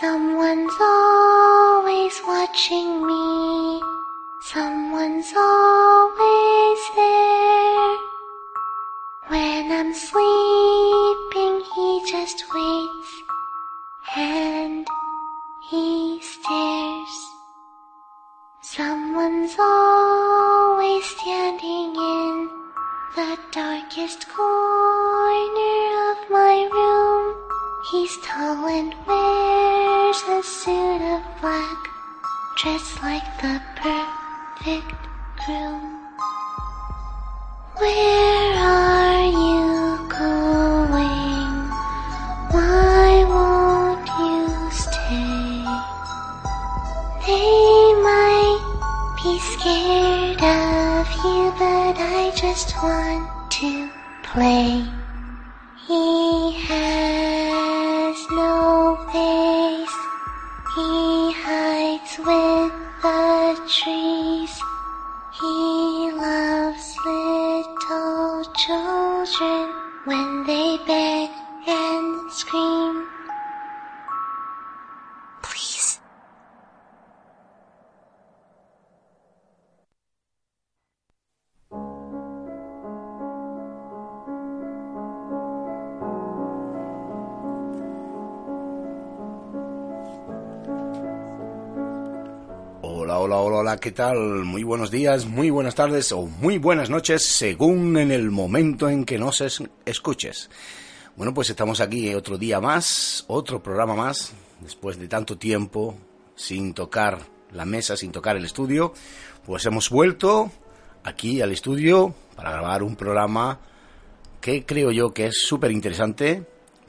Someone's always watching me. Someone's always there. When I'm sleeping, he just waits and he stares. Someone's always standing in the darkest corner of my room. He's tall and wears a suit of black, dressed like the perfect groom. Where are you going? Why won't you stay? They might be scared of you, but I just want to play. He has no face. He hides with the trees. He loves little children when they beg and scream. Hola, hola, hola, ¿qué tal? Muy buenos días, muy buenas tardes o muy buenas noches, según en el momento en que nos es- escuches. Bueno, pues estamos aquí otro día más, otro programa más, después de tanto tiempo sin tocar la mesa, sin tocar el estudio, pues hemos vuelto aquí al estudio para grabar un programa que creo yo que es súper interesante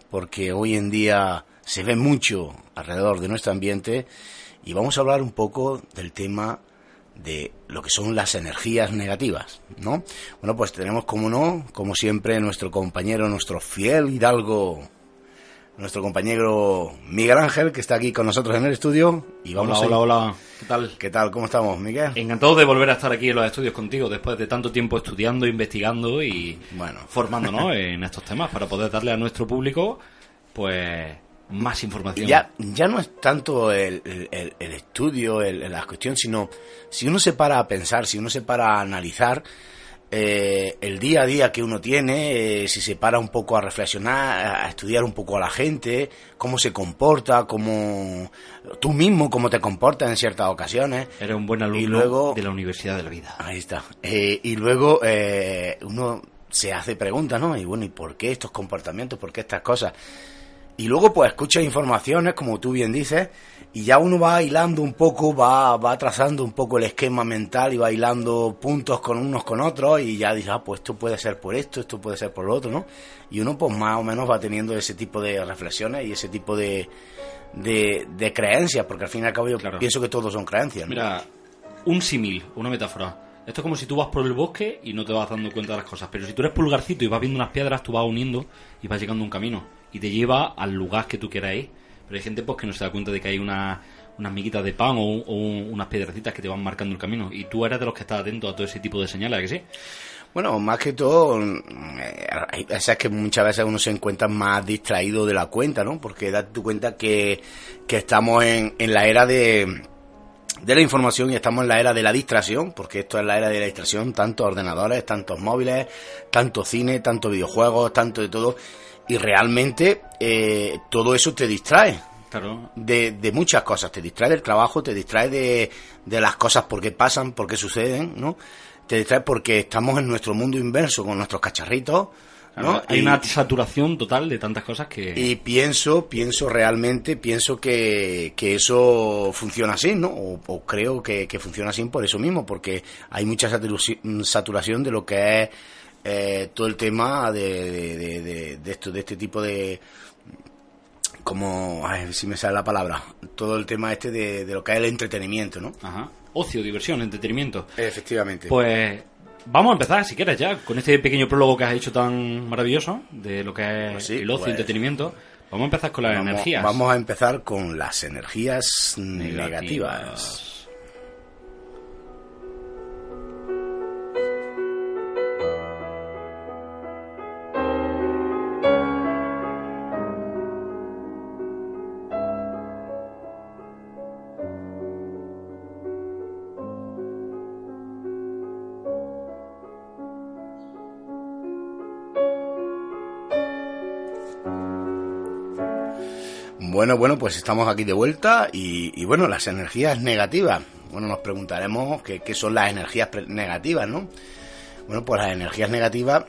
porque hoy en día se ve mucho alrededor de nuestro ambiente y vamos a hablar un poco del tema de lo que son las energías negativas, ¿no? Bueno, pues tenemos como no, como siempre, nuestro compañero, nuestro fiel hidalgo, nuestro compañero Miguel Ángel, que está aquí con nosotros en el estudio y vamos hola, a... hola, hola. ¿Qué tal? ¿Qué tal? ¿Cómo estamos, Miguel? Encantado de volver a estar aquí en los estudios contigo después de tanto tiempo estudiando, investigando y Bueno. formándonos en estos temas para poder darle a nuestro público pues más información. Ya, ya no es tanto el, el- el estudio, el- la cuestión, sino si uno se para a pensar, si uno se para a analizar eh, el día a día que uno tiene, eh, si se para un poco a reflexionar, a estudiar un poco a la gente, cómo se comporta, cómo tú mismo, cómo te comportas en ciertas ocasiones. Eres un buen alumno Y luego- de la Universidad de la Vida. Ahí está. Eh, y luego eh, uno se hace preguntas, ¿no? Y bueno, ¿y por qué estos comportamientos? ¿Por qué estas cosas? Y luego pues escucha informaciones, como tú bien dices, y ya uno va hilando un poco, va, va trazando un poco el esquema mental y va hilando puntos con unos con otros y ya dice, ah, pues esto puede ser por esto, esto puede ser por lo otro, ¿no? Y uno pues más o menos va teniendo ese tipo de reflexiones y ese tipo de, de, de creencias, porque al fin y al cabo yo Claro. pienso que todos son creencias, ¿no? Mira, un símil, una metáfora. Esto es como si tú vas por el bosque y no te vas dando cuenta de las cosas. Pero si tú eres pulgarcito y vas viendo unas piedras, tú vas uniendo y vas llegando a un camino. Y te lleva al lugar que tú quieras ir. Pero hay gente pues que no se da cuenta de que hay una- unas miguitas de pan o, o un- unas piedrecitas que te van marcando el camino. Y tú eres de los que estás atento a todo ese tipo de señales, ¿a que sí? Bueno, más que todo, mm, eh, hay veces que muchas veces uno se encuentra más distraído de la cuenta, ¿no? Porque date tu cuenta que, que estamos en, en la era de, de la información y estamos en la era de la distracción, porque esto es la era de la distracción, tantos ordenadores, tantos móviles, tanto cine, tanto videojuegos, tanto de todo, y realmente eh, todo eso te distrae Claro. de, de muchas cosas. Te distrae del trabajo, te distrae de, de las cosas porque pasan, porque suceden, ¿no? Te distrae porque estamos en nuestro mundo inverso con nuestros cacharritos, ¿no? Hay Y- una saturación total de tantas cosas que... y pienso, pienso realmente, pienso que, que eso funciona así, ¿no? O, o creo que, que funciona así por eso mismo, porque hay mucha saturaci- saturación de lo que es eh, todo el tema de, de, de, de esto, de este tipo de como, ay, si me sale la palabra, todo el tema este de, de lo que es el entretenimiento, ¿no? Ajá. Ocio, diversión, entretenimiento. Efectivamente. Pues vamos a empezar, si quieres, ya, con este pequeño prólogo que has hecho tan maravilloso de lo que es Pues sí, el ocio y pues- entretenimiento. Vamos a empezar con las vamos, energías. vamos a empezar con las energías negativas. Bueno, bueno, pues estamos aquí de vuelta y, bueno, las energías negativas. Bueno, nos preguntaremos qué, son las energías negativas, ¿no? Bueno, pues las energías negativas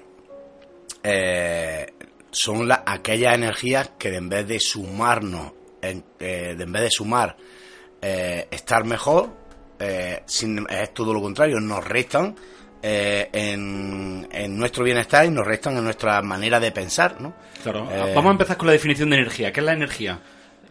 eh, son la- aquellas energías que en vez de sumarnos, en, eh, de en vez de sumar eh, estar mejor, es todo lo contrario, nos restan eh, en, en nuestro bienestar y nos restan en nuestra manera de pensar, ¿no? Claro, Eh, vamos a empezar con la definición de energía. ¿Qué es la energía?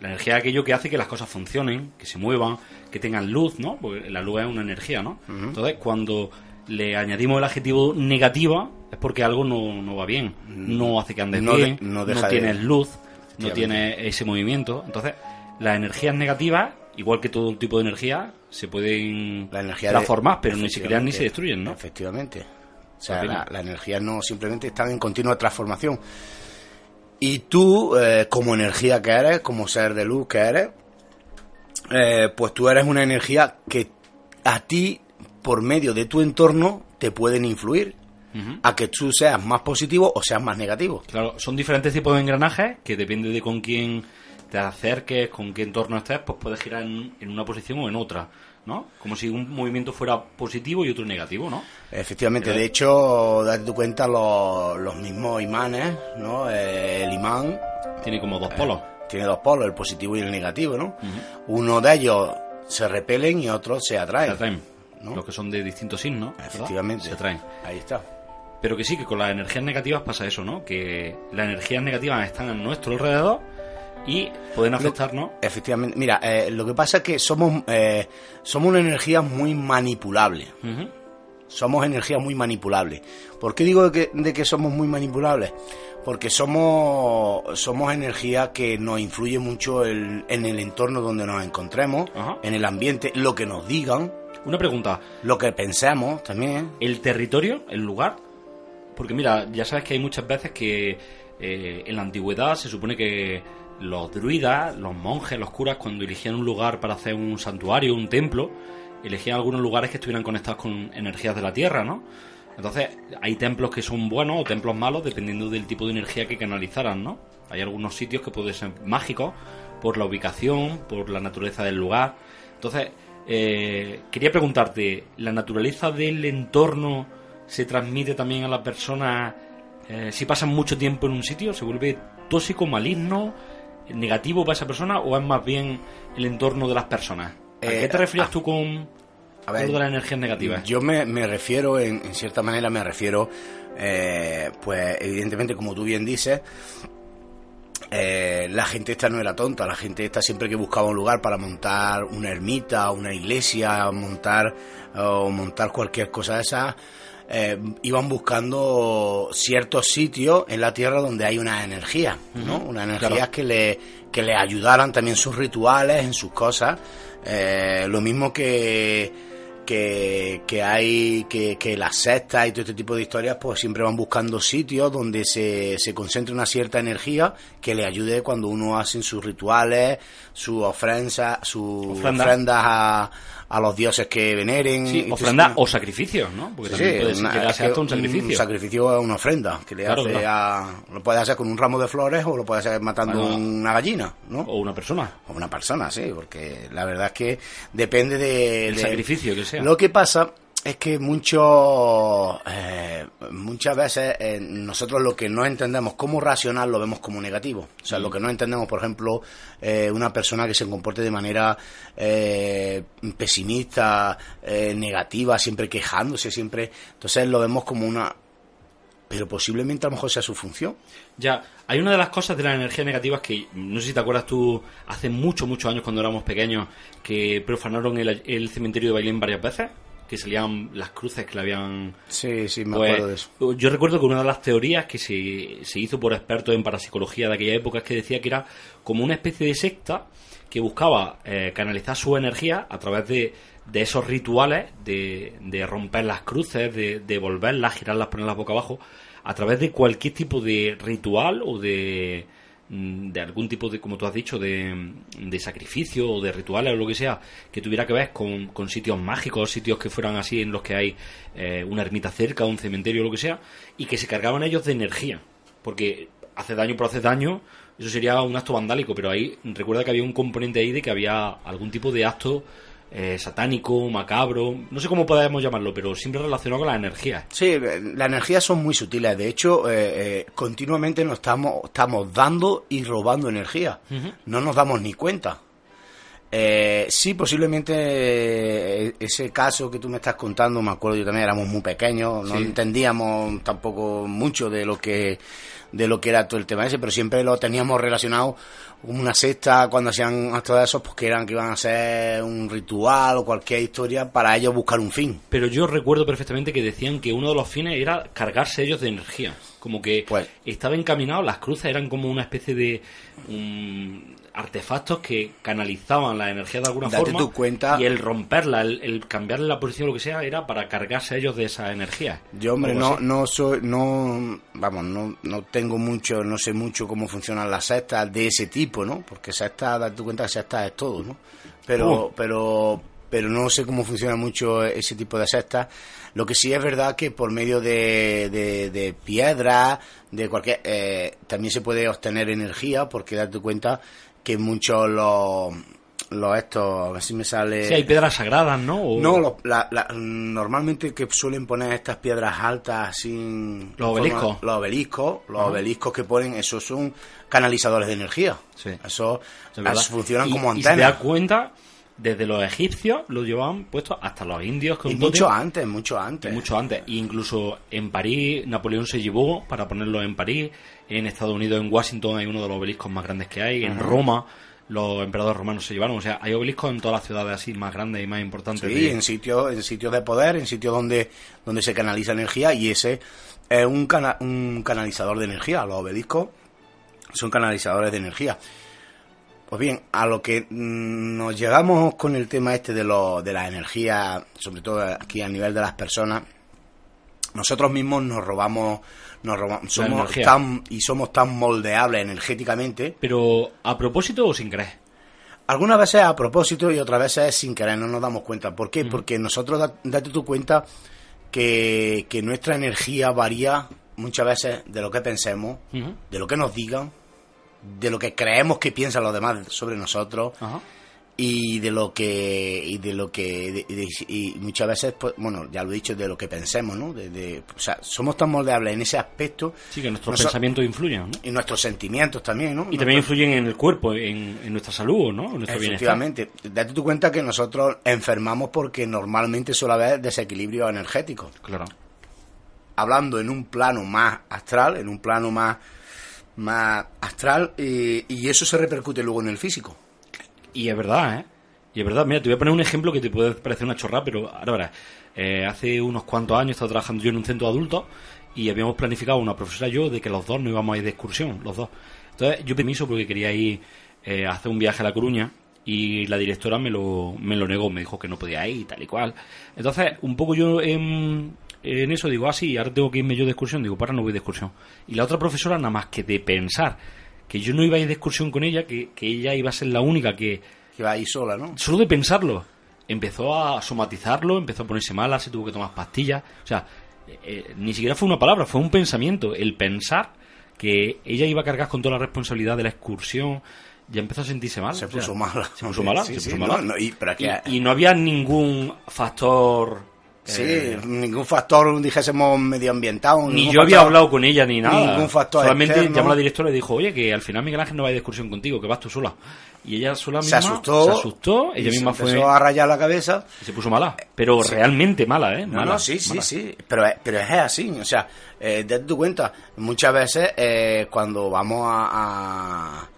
La energía es aquello que hace que las cosas funcionen, que se muevan, que tengan luz, ¿no? Porque la luz es una energía, ¿no? Entonces, cuando le añadimos el adjetivo negativa, es porque algo no, no va bien. No hace que andes No de- bien, no no, de- tienes luz, no tienes ese movimiento. Entonces, las energías negativas, igual que todo tipo de energía, se pueden la energía de- transformar, pero ni se crean ni se destruyen, ¿no? Efectivamente. O sea, Opino. la, la energía no simplemente están en continua transformación. Y tú, eh, como energía que eres, como ser de luz que eres, eh, pues tú eres una energía que a ti, por medio de tu entorno, te pueden influir a que tú seas más positivo o seas más negativo. Claro, son diferentes tipos de engranajes que depende de con quién te acerques, con qué entorno estés, pues puedes girar en, en una posición o en otra, ¿no? Como si un movimiento fuera positivo y otro negativo, ¿no? Efectivamente, Pero- de hecho, date tu cuenta, los, los mismos imanes, ¿no? Eh, el imán Tiene como dos polos. tiene dos polos, el positivo y el negativo, ¿no? Uno de ellos se repelen y otros se Se atraen. atraen. ¿no? Los que son de distintos signos, ¿verdad? Efectivamente. Se atraen. Ahí está. Pero que sí, que con las energías negativas pasa eso, ¿no? Que las energías negativas están a nuestro alrededor y pueden afectarnos. Efectivamente. Mira, eh, lo que pasa es que somos, eh, somos una energía muy manipulable. Somos energías muy manipulables. ¿Por qué digo de que, de que somos muy manipulables? Porque somos, somos energía que nos influye mucho el- en el entorno donde nos encontremos, en el ambiente, lo que nos digan, Una pregunta, lo que pensamos también. el territorio, el lugar, porque mira, ya sabes que hay muchas veces que eh, en la antigüedad se supone que los druidas, los monjes, los curas, cuando elegían un lugar para hacer un santuario, un templo, elegían algunos lugares que estuvieran conectados con energías de la tierra, ¿no? Entonces, hay templos que son buenos o templos malos dependiendo del tipo de energía que canalizaran, ¿no? Hay algunos sitios que pueden ser mágicos por la ubicación, por la naturaleza del lugar. Entonces, eh, quería preguntarte, ¿la naturaleza del entorno se transmite también a la persona eh, si pasan mucho tiempo en un sitio? ¿Se vuelve tóxico, maligno, negativo para esa persona o es más bien el entorno de las personas? ¿A Eh, qué te refieres ah, tú con, a ver, de las energías negativas? Yo me, me refiero, en, en cierta manera me refiero, eh, pues evidentemente como tú bien dices, eh, la gente esta no era tonta, la gente esta siempre que buscaba un lugar para montar una ermita, una iglesia, montar o montar cualquier cosa de esas, eh, iban buscando ciertos sitios en la tierra donde hay una energía, ¿no? Una energía claro. que le que le ayudaran también sus rituales, en sus cosas, Eh, lo mismo que que, que hay que, que las sectas y todo este tipo de historias pues siempre van buscando sitios donde se, se concentre una cierta energía que le ayude cuando uno hace sus rituales, sus ofrendas, sus Ofrenda. ofrendas a, a los dioses que veneren. Sí, ofrenda o sacrificios, ¿no? Porque Sí, también puede ser que un sacrificio. Un sacrificio es una ofrenda que le Claro, hace claro. a, lo puede hacer con un ramo de flores o lo puede hacer matando Bueno. una gallina, ¿no? O una persona. O una persona, sí, porque la verdad es que depende de, El de- sacrificio que sea. Lo que pasa es que mucho, eh, muchas veces eh, nosotros lo que no entendemos como racional lo vemos como negativo. O sea, Mm. lo que no entendemos, por ejemplo, eh, una persona que se comporte de manera eh, pesimista, eh, negativa, siempre quejándose, siempre. Entonces lo vemos como una pero posiblemente a lo mejor sea su función. Ya, hay una de las cosas de las energías negativas que, no sé si te acuerdas tú, hace muchos, muchos años cuando éramos pequeños, que profanaron el, el cementerio de Bailén varias veces, que salían las cruces que le habían... Sí, sí, me Pues, acuerdo de eso. Yo recuerdo que una de las teorías que se, se hizo por expertos en parapsicología de aquella época es que decía que era como una especie de secta que buscaba eh, canalizar su energía a través de, de esos rituales de, de romper las cruces, de, de volverlas, girarlas, ponerlas boca abajo, a través de cualquier tipo de ritual o de, de algún tipo de, como tú has dicho, de, de sacrificio o de rituales o lo que sea, que tuviera que ver con, con sitios mágicos, sitios que fueran así en los que hay eh, una ermita cerca, un cementerio o lo que sea, y que se cargaban ellos de energía. Porque hace daño por hace daño, eso sería un acto vandálico, pero ahí recuerda que había un componente ahí de que había algún tipo de acto eh, satánico, macabro, no sé cómo podemos llamarlo, pero siempre relacionado con la energía. Sí, las energías son muy sutiles. De hecho, eh, eh, continuamente nos estamos, estamos dando y robando energía. No nos damos ni cuenta. Eh, sí, posiblemente eh, ese caso que tú me estás contando, me acuerdo yo también, éramos muy pequeños, no Sí. entendíamos tampoco mucho de lo que de lo que era todo el tema ese, pero siempre lo teníamos relacionado como una secta cuando hacían actos de esos, pues que eran que iban a hacer un ritual o cualquier historia para ellos buscar un fin. Pero yo recuerdo perfectamente que decían que uno de los fines era cargarse ellos de energía. Como que Pues- estaba encaminado, las cruces eran como una especie de artefactos que canalizaban la energía de alguna Date forma. tú cuenta- Y el romperla, el, el cambiarle la posición o lo que sea, era para cargarse ellos de esa energía. Yo, hombre, no, así. no soy, no, vamos, no, no tengo mucho, no sé mucho cómo funcionan las sectas de ese tipo, ¿no? Porque sectas, date cuenta que sectas es todo, ¿no? Pero, Oh. pero, pero no sé cómo funciona mucho ese tipo de sectas. Lo que sí es verdad que por medio de, de, de piedras, de cualquier, eh, también se puede obtener energía, porque date cuenta que muchos los, los estos, a ver si me sale. Sí, hay piedras sagradas, ¿no? O- No, lo- la- la- normalmente que suelen poner estas piedras altas así... en Los forma- obeliscos. los obeliscos, los obeliscos que ponen, esos son canalizadores de energía. Sí. Eso, Es verdad. eso funcionan Y- como Y si te das antenas. cuenta, desde los egipcios lo llevaban puesto hasta los indios con Y mucho antes, mucho antes. Y mucho antes. E incluso en París, Napoleón se llevó para ponerlo en París. En Estados Unidos, en Washington, hay uno de los obeliscos más grandes que hay. En Roma, los emperadores romanos se llevaron. O sea, hay obeliscos en todas las ciudades así más grandes y más importantes. Sí, de- en sitios en sitios de poder, en sitios donde, donde se canaliza energía y ese es un, cana- un canalizador de energía. Los obeliscos son canalizadores de energía. Pues bien, a lo que mm, nos llegamos con el tema este de, lo, de la energía, sobre todo aquí a nivel de las personas, nosotros mismos nos robamos, nos robamos somos tan, y somos tan moldeables energéticamente Pero, ¿a propósito o sin querer? algunas veces a propósito y otras veces sin querer, no nos damos cuenta. ¿Por qué? Porque nosotros, da- date tu cuenta que, que nuestra energía varía muchas veces de lo que pensemos, de lo que nos digan, de lo que creemos que piensan los demás sobre nosotros Ajá. y de lo que y de lo que de- de- y muchas veces pues, bueno ya lo he dicho de lo que pensemos no de, o sea somos tan moldeables en ese aspecto Sí, que nuestros pensamientos influyen, ¿no? y nuestros sentimientos también no Y también influyen en el cuerpo, en, en nuestra salud, ¿no? En nuestro bienestar. Efectivamente, date tu cuenta que nosotros enfermamos porque normalmente suele haber desequilibrio energético. Claro. Hablando en un plano más astral, en un plano más, más astral, y, y eso se repercute luego en el físico. Y es verdad, ¿eh? Y es verdad, mira, te voy a poner un ejemplo que te puede parecer una chorrada, pero ahora. Eh, hace unos cuantos años estaba trabajando yo en un centro de adultos y habíamos planificado una profesora y yo de que los dos no íbamos a ir de excursión, los dos. Entonces yo permiso porque quería ir eh, a hacer un viaje a La Coruña y la directora me lo, me lo negó, me dijo que no podía ir, tal y cual. Entonces, un poco yo en, en eso digo, ah, sí, ahora tengo que irme yo de excursión, digo, para, no voy de excursión. Y la otra profesora, nada más que de pensar que yo no iba a ir de excursión con ella, que, que ella iba a ser la única que, Que va ahí sola, ¿no? solo de pensarlo, empezó a somatizarlo, empezó a ponerse mala, se tuvo que tomar pastillas. O sea, eh, eh, ni siquiera fue una palabra, fue un pensamiento. El pensar que ella iba a cargar con toda la responsabilidad de la excursión, ya empezó a sentirse mal. Se o sea, puso mala. Se puso mala, Sí, se sí, puso no, mala. no, y- y, y no había ningún factor Sí, Eh, ningún factor, dijésemos, medioambiental. ni yo había hablado con ella ni nada. ningún factor Solamente externo. llamó a la directora y dijo, oye, que al final Miguel Ángel no va a excursión contigo, que vas tú sola. Y ella sola Se asustó. se asustó, ella y se misma fue empezó a rayar la cabeza. y se puso mala. Pero realmente mala, ¿eh? No, Mala, no, sí, sí, mala. sí, pero, es- pero es así, o sea, eh, date tu cuenta, muchas veces eh, cuando vamos a, a,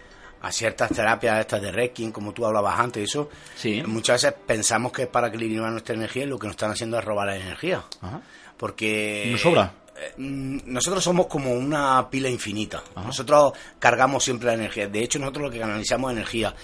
a ciertas terapias estas de Reiki, como tú hablabas antes, y eso, Sí. muchas veces pensamos que es para equilibrar nuestra energía y lo que nos están haciendo es robar la energía, Ajá. porque... ¿Nos sobra? eh, mm, Nosotros somos como una pila infinita. Nosotros cargamos siempre la energía. De hecho, nosotros lo que canalizamos es energía.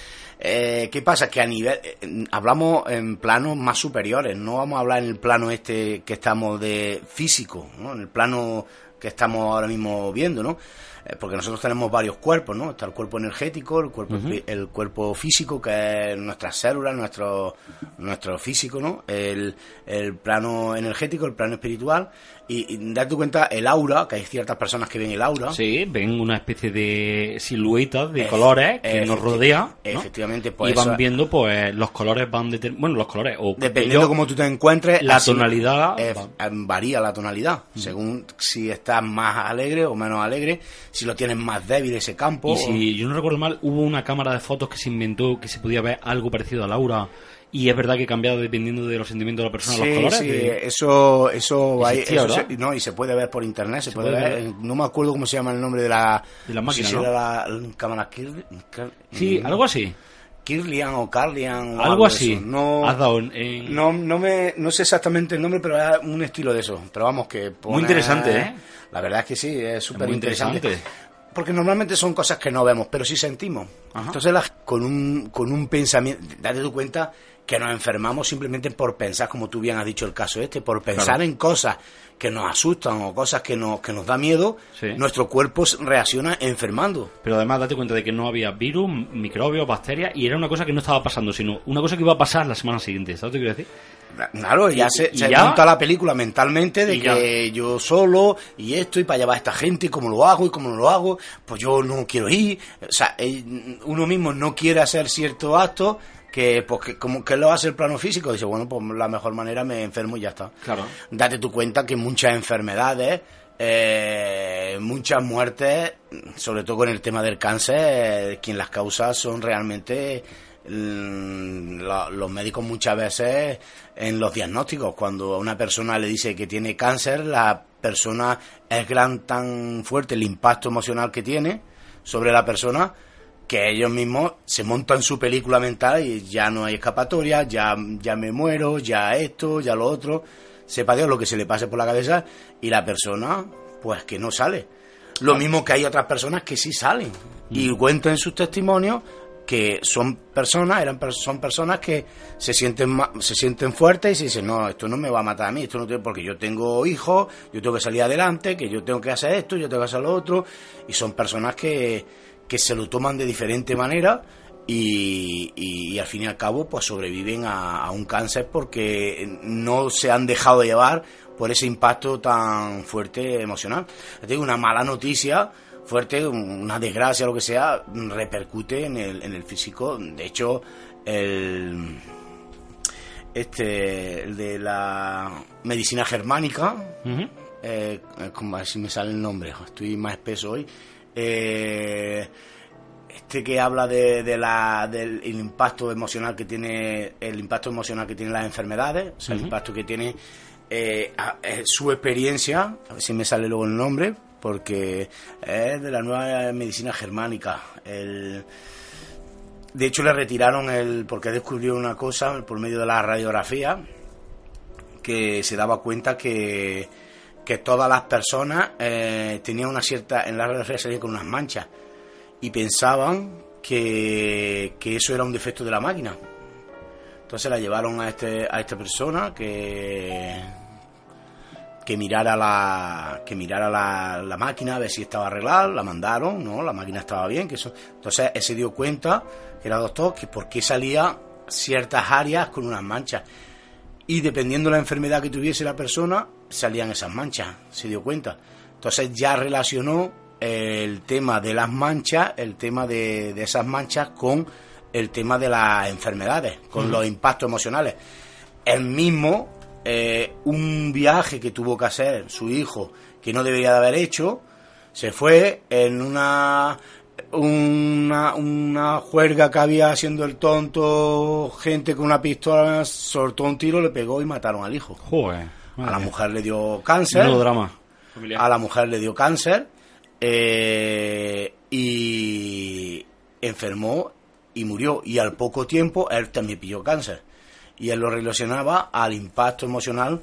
Eh, ¿Qué pasa? Que a nivel. eh, hablamos en planos más superiores. No vamos a hablar en el plano este que estamos de físico, ¿no? En el plano que estamos ahora mismo viendo, ¿no? Eh, porque nosotros tenemos varios cuerpos, ¿no? Está el cuerpo energético, el cuerpo, el cuerpo físico, que es nuestras células, nuestro, nuestro físico, ¿no? El, el plano energético, el plano espiritual. Y, y date cuenta, el aura, que hay ciertas personas que ven el aura. Sí, ven una especie de siluetas de colores que nos rodea. ¿no? efectivamente, pues y van eso- viendo, pues, los colores van deter- Bueno, los colores. O Dependiendo ellos- cómo tú te encuentres, la así, tonalidad eh, eh, varía la tonalidad, según si estás más alegre o menos alegre, si lo tienes más débil ese campo. Y si yo no recuerdo mal, hubo una cámara de fotos que se inventó que se podía ver algo parecido a Laura. Y es verdad que cambiaba dependiendo de los sentimientos de la persona los colores. sí, de- eso, eso, hay- Existía, eso ¿verdad? se- no, y se puede ver por internet, se, puede, puede ver, ver. no me acuerdo cómo se llama el nombre de la, De la no sé máquina, si ¿no? era la, la cámara Kirlian, Sí, algo así. Kirlian o Carlian o Algo así. No, Has dado en- no, no me, no sé exactamente el nombre, pero es un estilo de eso. Pero vamos que pone- Muy interesante, ¿eh? La verdad es que sí, es súper interesante. interesante. Porque normalmente son cosas que no vemos, pero sí sentimos. Ajá. Entonces, las- con un, con un pensamiento, date tu cuenta que nos enfermamos simplemente por pensar, como tú bien has dicho el caso este, por pensar Claro. en cosas que nos asustan o cosas que nos, que nos da miedo, Sí. nuestro cuerpo reacciona enfermando. Pero además date cuenta de que no había virus, microbios, bacterias, y era una cosa que no estaba pasando, sino una cosa que iba a pasar la semana siguiente. ¿Sabes lo que quiero decir? Claro, ya Y- se, y se ya- monta la película mentalmente de ya. que yo solo y esto y para llevar a esta gente y cómo lo hago y cómo no lo hago, pues yo no quiero ir. O sea, eh, uno mismo no quiere hacer ciertos actos que, pues, que como que lo hace el plano físico. Dice, bueno, pues la mejor manera me enfermo y ya está. Claro. Date tu cuenta que muchas enfermedades, eh, muchas muertes, sobre todo con el tema del cáncer, eh, quien las causa son realmente mm, lo- los médicos muchas veces en los diagnósticos. Cuando a una persona le dice que tiene cáncer, la persona es gran tan fuerte el impacto emocional que tiene sobre la persona que ellos mismos se montan su película mental y ya no hay escapatoria, ya, ya me muero, ya esto, ya lo otro, sepa Dios lo que se le pase por la cabeza y la persona pues que no sale. Lo mismo que hay otras personas que sí salen. Y cuentan en sus testimonios que son personas, eran son personas que se sienten se sienten fuertes y se dicen, no, esto no me va a matar a mí, esto no tiene, porque yo tengo hijos, yo tengo que salir adelante, que yo tengo que hacer esto, yo tengo que hacer lo otro, y son personas que, que se lo toman de diferente manera y, y- y al fin y al cabo pues sobreviven a, a un cáncer porque no se han dejado llevar por ese impacto tan fuerte emocional. Digo, una mala noticia fuerte, una desgracia, lo que sea, repercute en el, en el físico. De hecho, el, este, el de la medicina germánica, Ujú. eh, eh, como a ver si me sale el nombre, estoy más espeso hoy. Eh, este que habla de, de la, del el impacto emocional que tiene el impacto emocional que tienen las enfermedades, o sea, el impacto que tiene eh, a- eh, su experiencia, a ver si me sale luego el nombre, porque es de la nueva medicina germánica. El, de hecho, le retiraron el. porque descubrió una cosa por medio de la radiografía que se daba cuenta que, que todas las personas eh, tenían una cierta. en la radiografía salían con unas manchas y pensaban que, que eso era un defecto de la máquina. Entonces la llevaron a, este, a esta persona que, que mirara la que mirara la, la máquina a ver si estaba arreglada, la mandaron, no, la máquina estaba bien, que eso. Entonces él se dio cuenta, que era doctor, que por qué salía ciertas áreas con unas manchas. Y dependiendo de la enfermedad que tuviese la persona, salían esas manchas, se dio cuenta. Entonces ya relacionó el tema de las manchas, el tema de, de esas manchas con el tema de las enfermedades, con los impactos emocionales. Él mismo eh, un viaje que tuvo que hacer su hijo que no debería de haber hecho, se fue en una una, una juerga que había haciendo el tonto, gente con una pistola soltó un tiro, le pegó y mataron al hijo. Joder. A la mujer le dio cáncer. Menudo drama. familiar. A la mujer le dio cáncer eh, y enfermó y murió. Y al poco tiempo él también pilló cáncer. Y él lo relacionaba al impacto emocional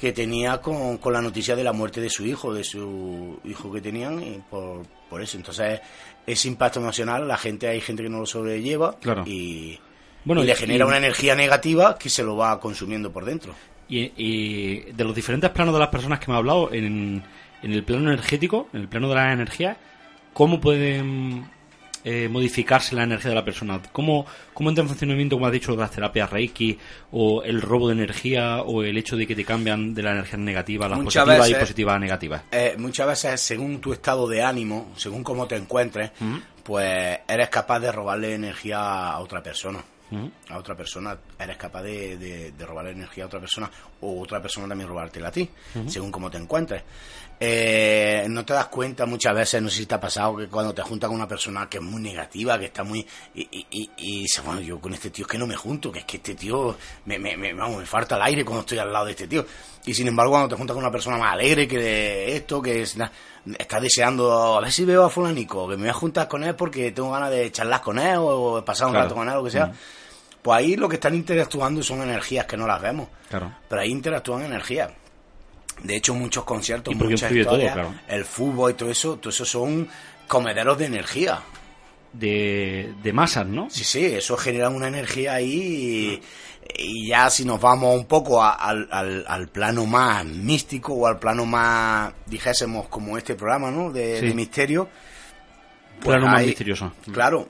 que tenía con, con la noticia de la muerte de su hijo, de su hijo que tenían, y por, por eso. Entonces, ese impacto emocional, la gente, hay gente que no lo sobrelleva Claro. y, Bueno, y le y- genera una energía negativa que se lo va consumiendo por dentro. Y, y de los diferentes planos de las personas que me ha hablado, en, en el plano energético, en el plano de la energía, ¿cómo pueden eh, modificarse la energía de la persona? ¿Cómo, ¿Cómo entra en funcionamiento, como has dicho, las terapias Reiki, o el robo de energía, o el hecho de que te cambian de la energía negativa a las Muchas positivas y veces- positivas a negativas? Eh, muchas veces, según tu estado de ánimo, según cómo te encuentres, pues eres capaz de robarle energía a otra persona. A otra persona, eres capaz de, de- de robarle energía a otra persona, o otra persona también robártela a ti, según cómo te encuentres. Eh, no te das cuenta muchas veces, no sé si te ha pasado, que cuando te juntas con una persona que es muy negativa, que está muy. Y, y, y, y dices, bueno, yo con este tío es que no me junto, que es que este tío me, me, me, vamos, me falta el aire cuando estoy al lado de este tío. Y sin embargo, cuando te juntas con una persona más alegre que esto, que es, estás deseando, a ver si veo a Fulanico, que me voy a juntar con él porque tengo ganas de charlar con él o de pasar un Claro. rato con él o lo que sea. Pues ahí lo que están interactuando son energías que no las vemos. Claro. Pero ahí interactúan energías. De hecho, muchos conciertos, muchas todo, historias, claro. el fútbol y todo eso, todo eso son comederos de energía. De, de masas, ¿no? Sí, sí, eso genera una energía ahí y, y ya si nos vamos un poco a- al, al- al plano más místico o al plano más, dijésemos, como este programa, ¿no? De, Sí. de misterio. pues Plano más misterioso. Claro,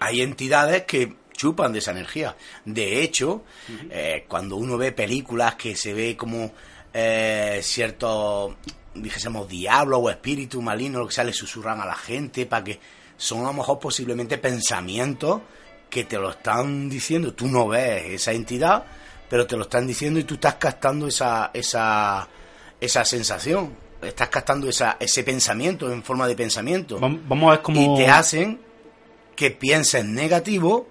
hay entidades que chupan de esa energía. De hecho, eh, cuando uno ve películas que se ve como eh, ciertos, dijésemos, diablos o espíritus malignos, lo que sea, le susurran a la gente para que son a lo mejor posiblemente pensamientos que te lo están diciendo. Tú no ves esa entidad, pero te lo están diciendo y tú estás captando esa, esa, esa sensación. Estás captando esa, ese pensamiento en forma de pensamiento Vam- Vamos a ver cómo... y te hacen que pienses negativo,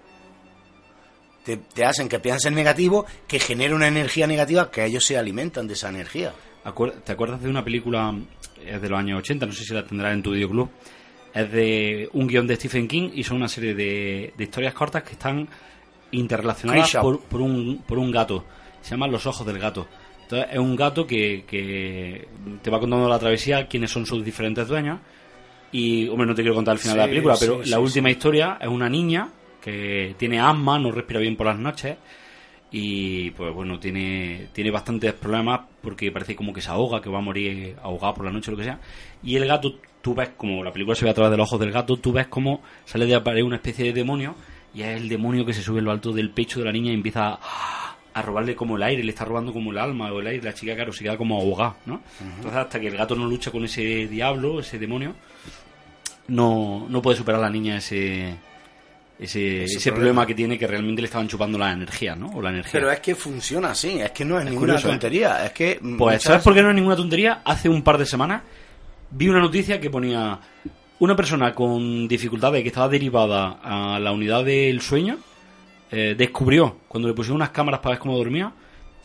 te, te hacen que pienses negativo, que genere una energía negativa, que ellos se alimentan de esa energía. Acuer- ¿Te acuerdas de una película, es de los años 80, no sé si la tendrás en tu videoclub? Es de un guion de Stephen King y son una serie de, de historias cortas que están interrelacionadas por, por un, por un gato. Se llaman Los Ojos del Gato. Entonces es un gato que, que te va contando la travesía, quiénes son sus diferentes dueños. Y, hombre, no te quiero contar el final de la película, pero sí, la sí. última historia es una niña que tiene asma, no respira bien por las noches y pues bueno, tiene, tiene bastantes problemas porque parece como que se ahoga, que va a morir ahogado por la noche o lo que sea. Y el gato, tú ves como la película se ve a través de los ojos del gato, tú ves como sale de aparecer una especie de demonio y es el demonio que se sube en lo alto del pecho de la niña y empieza a, a robarle como el aire, le está robando como el alma o el aire, la chica claro se queda como ahogada, ¿no? Entonces hasta que el gato no lucha con ese diablo, ese demonio, no, no puede superar la niña ese... Ese, Ese ese problema. problema que tiene que realmente le estaban chupando la energía, ¿no? O la energía. Pero es que funciona así, es que no es, Es ninguna curioso, ¿eh? tontería, es que... Pues, muchas- ¿sabes por qué no es ninguna tontería? Hace un par de semanas vi una noticia que ponía una persona con dificultades que estaba derivada a la unidad del sueño eh, descubrió, cuando le pusieron unas cámaras para ver cómo dormía,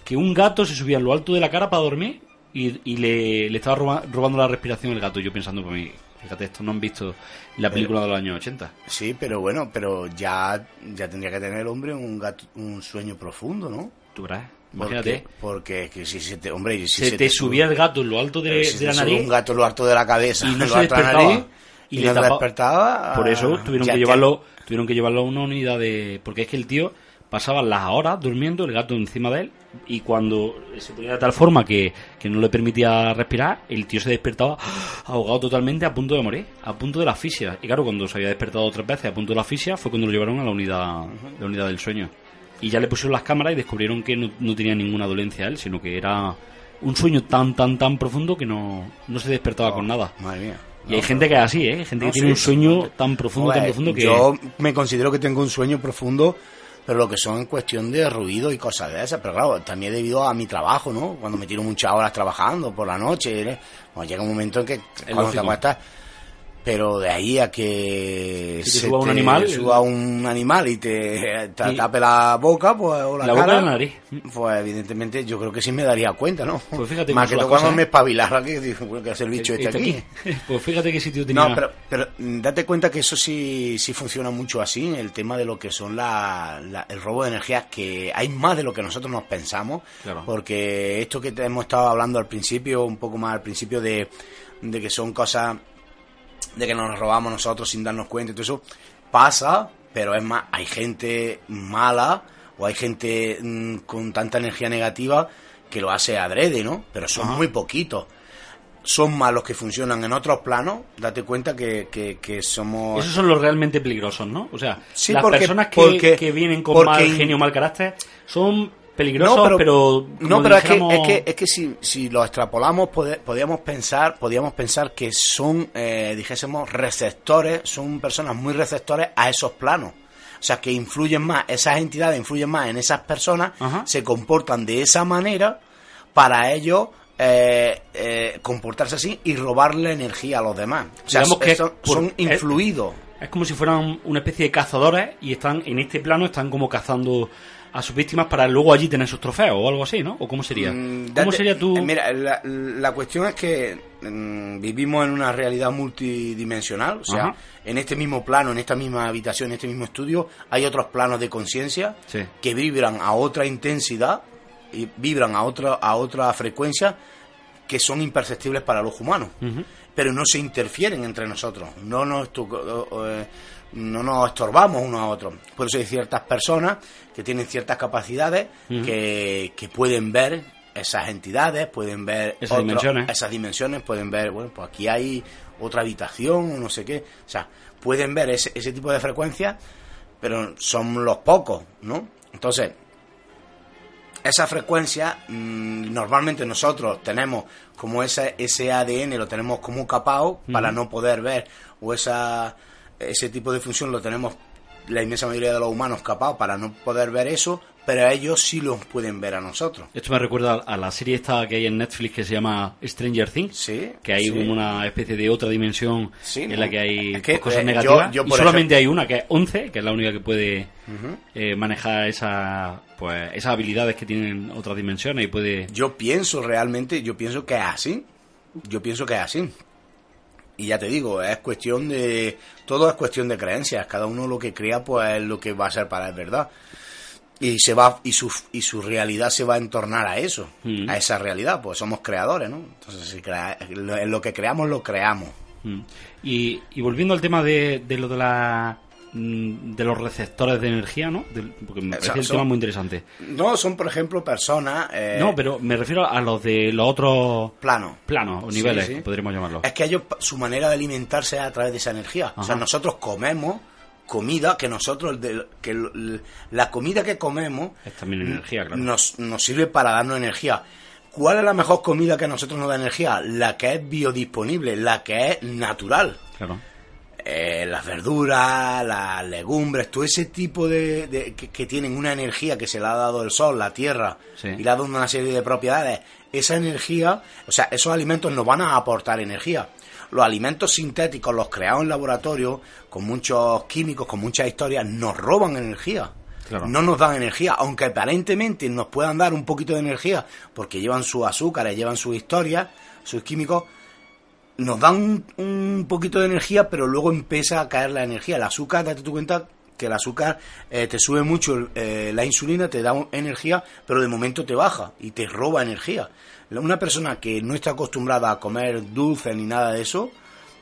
que un gato se subía en lo alto de la cara para dormir y, y le, le estaba roba- robando la respiración el gato. Yo pensando por mí, fíjate, esto no han visto la película de los años 80. Sí, pero bueno, pero ya, ya tendría que tener el hombre un, gato, un sueño profundo, ¿no? Tú verás, Porque, imagínate. porque que si se te, hombre, si Se, te subía el gato en lo alto de, pero si de la nariz un gato en lo alto de la cabeza, y no se alto de la despertaba nariz, y y, le no despertaba. Por eso ah, tuvieron que llevarlo, tuvieron que llevarlo a una unidad de, porque es que el tío pasaba las horas durmiendo, el gato encima de él, y cuando se ponía de tal forma que, que no le permitía respirar, el tío se despertaba ahogado totalmente a punto de morir, a punto de la asfixia. Y claro, cuando se había despertado otras veces a punto de la asfixia fue cuando lo llevaron a la unidad, la unidad del sueño. Y ya le pusieron las cámaras y descubrieron que no, no tenía ninguna dolencia él, sino que era un sueño tan, tan, tan profundo que no, no se despertaba con nada. Madre mía. Y hay gente que es así, ¿eh? Gente No, que tiene sí, un sueño tan profundo, tan profundo que... Yo me considero que tengo un sueño profundo pero lo que son en cuestión de ruido y cosas de esas. Pero claro, también debido a mi trabajo, ¿no? Cuando me tiro muchas horas trabajando por la noche, ¿eh? Bueno, llega un momento en que cuando te acuestas, pero de ahí a que Que te suba un animal, suba un animal y te, te Y- tape la boca pues, o la, La cara, la nariz. pues evidentemente yo creo que sí me daría cuenta, ¿no? Pues fíjate Más que cuando cosas, me ¿eh? espabilara que digo, bueno, ¿qué hace el bicho este Este aquí? Pues fíjate qué sitio tenía. No, pero, pero mm, date cuenta que eso sí, sí funciona mucho así, el tema de lo que son la, la- el robo de energía, que hay más de lo que nosotros nos pensamos, Claro. porque esto que te hemos estado hablando al principio, un poco más al principio de, de que son cosas de que nos robamos nosotros sin darnos cuenta y todo eso, pasa, pero es más, hay gente mala o hay gente mm, con tanta energía negativa que lo hace adrede, ¿no? Pero son muy poquitos. Son más los que funcionan en otros planos, date cuenta que, que, que somos... Esos son los realmente peligrosos, ¿no? O sea, Sí, las porque- personas que, porque- que vienen con porque- mal genio, mal carácter, son peligrosos, pero... no, pero es que, es que, es que si, si lo extrapolamos, pode- podíamos pensar, podíamos pensar que son, eh, dijésemos, receptores, son personas muy receptores a esos planos. O sea, que influyen más, esas entidades influyen más en esas personas, Ajá. se comportan de esa manera para ellos eh, eh, comportarse así y robarle energía a los demás. O sea, Digamos que son, por- son influidos. Es como si fueran una especie de cazadores y están en este plano, están como cazando a sus víctimas para luego allí tener sus trofeos o algo así, ¿no? ¿O cómo sería? Mm, ¿Cómo sería tu...? eh, Mira, la, la cuestión es que mm, vivimos en una realidad multidimensional, o sea, Ajá. en este mismo plano, en esta misma habitación, en este mismo estudio, hay otros planos de conciencia Sí. que vibran a otra intensidad y vibran a otra a otra frecuencia que son imperceptibles para los humanos, pero no se interfieren entre nosotros, no nos estu- eh, no nos estorbamos unos a otros. Por eso hay ciertas personas que tienen ciertas capacidades que, que pueden ver esas entidades, pueden ver Esas dimensiones. esas dimensiones, pueden ver, bueno, pues aquí hay otra habitación o no sé qué, o sea, pueden ver ese, ese tipo de frecuencias, pero son los pocos, ¿no? Entonces, esa frecuencia mm, normalmente nosotros tenemos como ese, ese ADN lo tenemos como capao para no poder ver o esa ese tipo de función lo tenemos la inmensa mayoría de los humanos capao para no poder ver eso pero ellos sí los pueden ver a nosotros Esto me recuerda a la serie esta que hay en Netflix que se llama Stranger Things. Sí, Que hay sí. como una especie de otra dimensión Sí, en ¿no? la que hay Es que, cosas eh, negativas. yo- yo, y solamente ejemplo- hay una que es 11, que es la única que puede eh, manejar esa, pues, esas habilidades que tienen otras dimensiones y puede... yo pienso realmente yo pienso que es así yo pienso que es así y ya te digo es cuestión de todo es cuestión de creencias cada uno lo que crea pues es lo que va a ser para él verdad y se va y su y su realidad se va a entornar a eso Mm. a esa realidad pues somos creadores no entonces si crea- lo, en lo que creamos lo creamos Mm. Y, y volviendo al tema de, de lo de la de los receptores de energía, ¿no? Porque me O parece el tema muy interesante. no son por ejemplo personas eh, no, pero me refiero a los de los otros planos planos o niveles, sí. podríamos llamarlos. Es que ellos, su manera de alimentarse es a través de esa energía. O sea, nosotros comemos comida que nosotros, que la comida que comemos Es también energía, claro. nos, nos sirve para darnos energía. ¿Cuál es la mejor comida que a nosotros nos da energía? La que es biodisponible, la que es natural. Claro. Eh, las verduras, las legumbres, todo ese tipo de, de- que, que tienen una energía que se le ha dado el sol, la tierra, Sí. y le ha dado una serie de propiedades. Esa energía, o sea, esos alimentos nos van a aportar energía. Los alimentos sintéticos, los creados en laboratorio, con muchos químicos, con muchas historias, nos roban energía. Claro. No nos dan energía, aunque aparentemente nos puedan dar un poquito de energía, porque llevan sus azúcares, llevan sus historias, sus químicos, nos dan un, un poquito de energía, pero luego empieza a caer la energía. El azúcar, date tu cuenta que el azúcar eh, te sube mucho eh, la insulina, te da energía, pero de momento te baja y te roba energía. Una persona que no está acostumbrada a comer dulce ni nada de eso,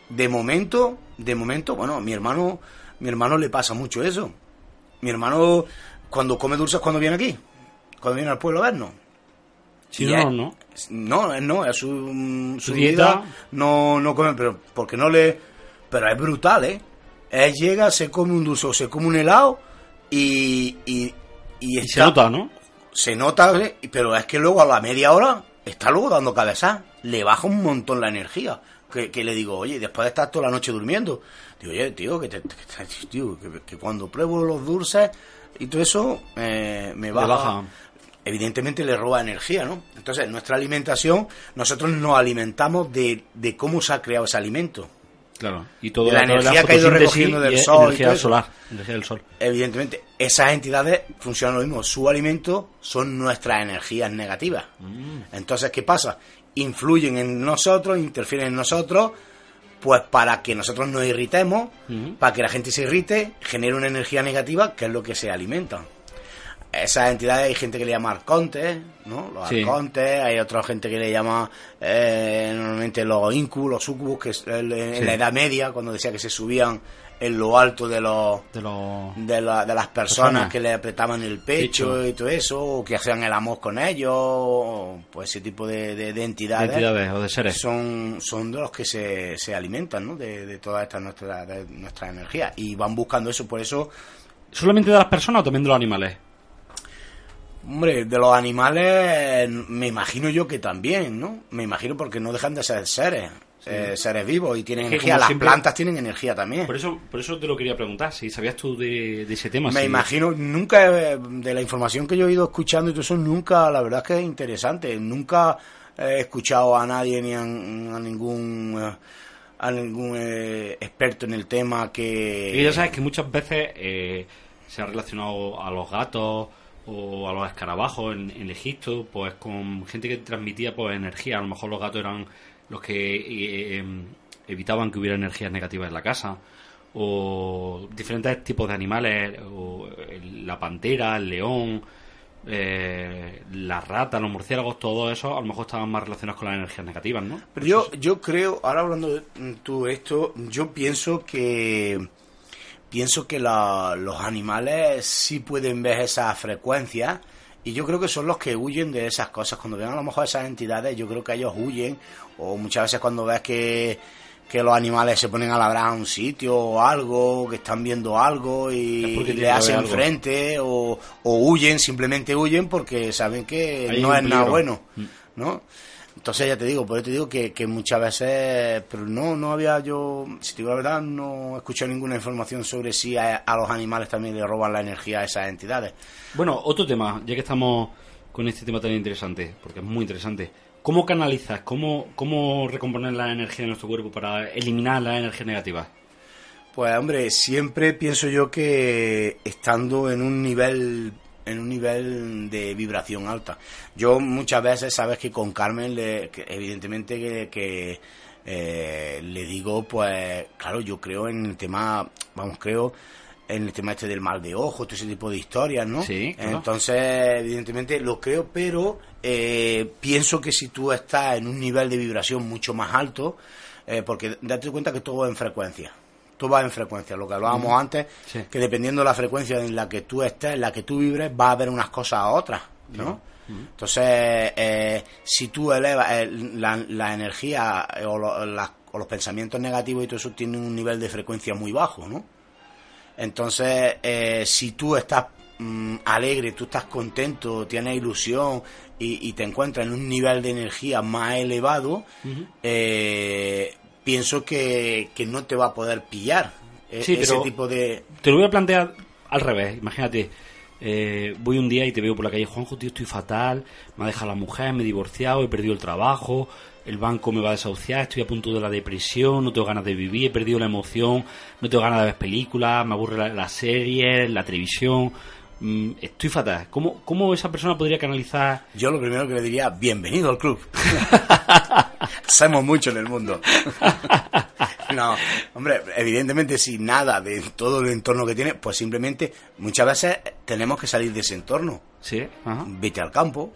de momento, de momento, bueno, mi hermano, mi hermano le pasa mucho eso. Mi hermano cuando come dulces cuando viene aquí, cuando viene al pueblo a vernos. Si no, no. No, es no, es su, su Su dieta. dieta. No, no come, pero porque no le. Pero es brutal, ¿eh? Él llega, se come un dulce o se come un helado y. Y, y se nota, ¿no? se nota, ¿eh? pero es que luego a la media hora está luego dando cabezas. Le baja un montón la energía. que, que le digo, oye, después de estar toda la noche durmiendo, digo, oye, tío, que, te- que- tío, que, que cuando pruebo los dulces y todo eso, eh, me baja. baja. Evidentemente le roba energía, ¿no? Entonces, nuestra alimentación, nosotros nos alimentamos de, de cómo se ha creado ese alimento. Claro. Y todo De la toda energía que ha ido recogiendo del y sol y Energía todo solar. Energía del sol. Evidentemente, esas entidades funcionan lo mismo. Su alimento son nuestras energías negativas. Entonces, ¿qué pasa? Influyen en nosotros, interfieren en nosotros, pues para que nosotros nos irritemos, Ujú. para que la gente se irrite, genere una energía negativa, que es lo que se alimenta. Esas entidades hay gente que le llama arcontes, ¿no? Los Sí. arcontes, hay otra gente que le llama eh, normalmente los incubus, los sucubus, que es el- en Sí. la Edad Media, cuando decía que se subían en lo alto de los De los... de, la- de las personas Personas. que le apretaban el pecho Pecho. y todo eso, o que hacían el amor con ellos, o, pues ese tipo de, de- de entidades, entidades o de seres. son, son de los que se, se alimentan ¿no? de, de toda esta nuestra, de nuestra energía y van buscando eso, por eso, ¿Solamente de las personas o también de los animales? Hombre, de los animales me imagino yo que también, ¿no? Me imagino porque no dejan de ser seres, eh, seres vivos y tienen Es que energía, las siempre- plantas tienen energía también. Por eso, por eso te lo quería preguntar, si sabías tú de, de ese tema. Me si- imagino, nunca, eh, de la información que yo he ido escuchando y todo eso, nunca, la verdad es que es interesante. Nunca he escuchado a nadie ni a, a ningún eh, a ningún eh, experto en el tema que... Y ya sabes que muchas veces eh, se ha relacionado a los gatos o a los escarabajos en, en Egipto, pues con gente que transmitía pues energía. A lo mejor los gatos eran los que eh, em, evitaban que hubiera energías negativas en la casa. O diferentes tipos de animales, o el- la pantera, el león, eh, la rata, los murciélagos, todo eso a lo mejor estaban más relacionados con las energías negativas, ¿no? Pero yo, yo creo, ahora hablando de tú esto, yo pienso que pienso que la- los animales sí pueden ver esas frecuencias y yo creo que son los que huyen de esas cosas. Cuando ven a lo mejor esas entidades, yo creo que ellos huyen o muchas veces cuando ves que, que los animales se ponen a labrar a un sitio o algo, que están viendo algo y, le hacen frente o, o huyen, simplemente huyen porque saben que Hay no es nada bueno, Mm. ¿no? Entonces ya te digo, por eso te digo que, que muchas veces, pero no, no había yo, si te digo la verdad, no he escuchado ninguna información sobre si a, a los animales también le roban la energía a esas entidades. Bueno, otro tema, ya que estamos con este tema tan interesante, porque es muy interesante. ¿Cómo canalizas, cómo, cómo recomponer la energía de nuestro cuerpo para eliminar las energías negativas? Pues hombre, siempre pienso yo que estando en un nivel en un nivel de vibración alta. Yo muchas veces, sabes que con Carmen, le, que evidentemente que, que, eh, le digo, pues claro, yo creo en el tema, vamos, creo en el tema este del mal de ojo, todo ese tipo de historias, ¿no? Sí, claro. Entonces, evidentemente lo creo, pero eh, pienso que si tú estás en un nivel de vibración mucho más alto, eh, porque date cuenta que todo va en frecuencia. Todo va en frecuencia, lo que hablábamos antes, Sí. que dependiendo de la frecuencia en la que tú estés, en la que tú vibres, va a haber unas cosas a otras, ¿no? Entonces, eh, si tú elevas eh, la, la energía eh, o, lo- las- o los pensamientos negativos y todo eso tienen un nivel de frecuencia muy bajo, ¿no? Entonces, si tú estás mm, alegre, tú estás contento, tienes ilusión y, y te encuentras en un nivel de energía más elevado, eh, pienso que, que no te va a poder pillar eh, Sí, ese pero- tipo de... Te lo voy a plantear al revés. Imagínate, eh, voy un día y te veo por la calle, Juanjo, tío, estoy fatal, me ha dejado la mujer, me he divorciado, he perdido el trabajo, el banco me va a desahuciar, estoy a punto de la depresión, no tengo ganas de vivir, he perdido la emoción, no tengo ganas de ver películas, me aburre la, la serie, la televisión, mm, estoy fatal. ¿Cómo, ¿Cómo esa persona podría canalizar Yo lo primero que le diría, bienvenido al club. Somos mucho en el mundo. no, hombre, evidentemente sin nada de todo el entorno que tiene, pues simplemente muchas veces tenemos que salir de ese entorno. Sí, ajá. Vete al campo,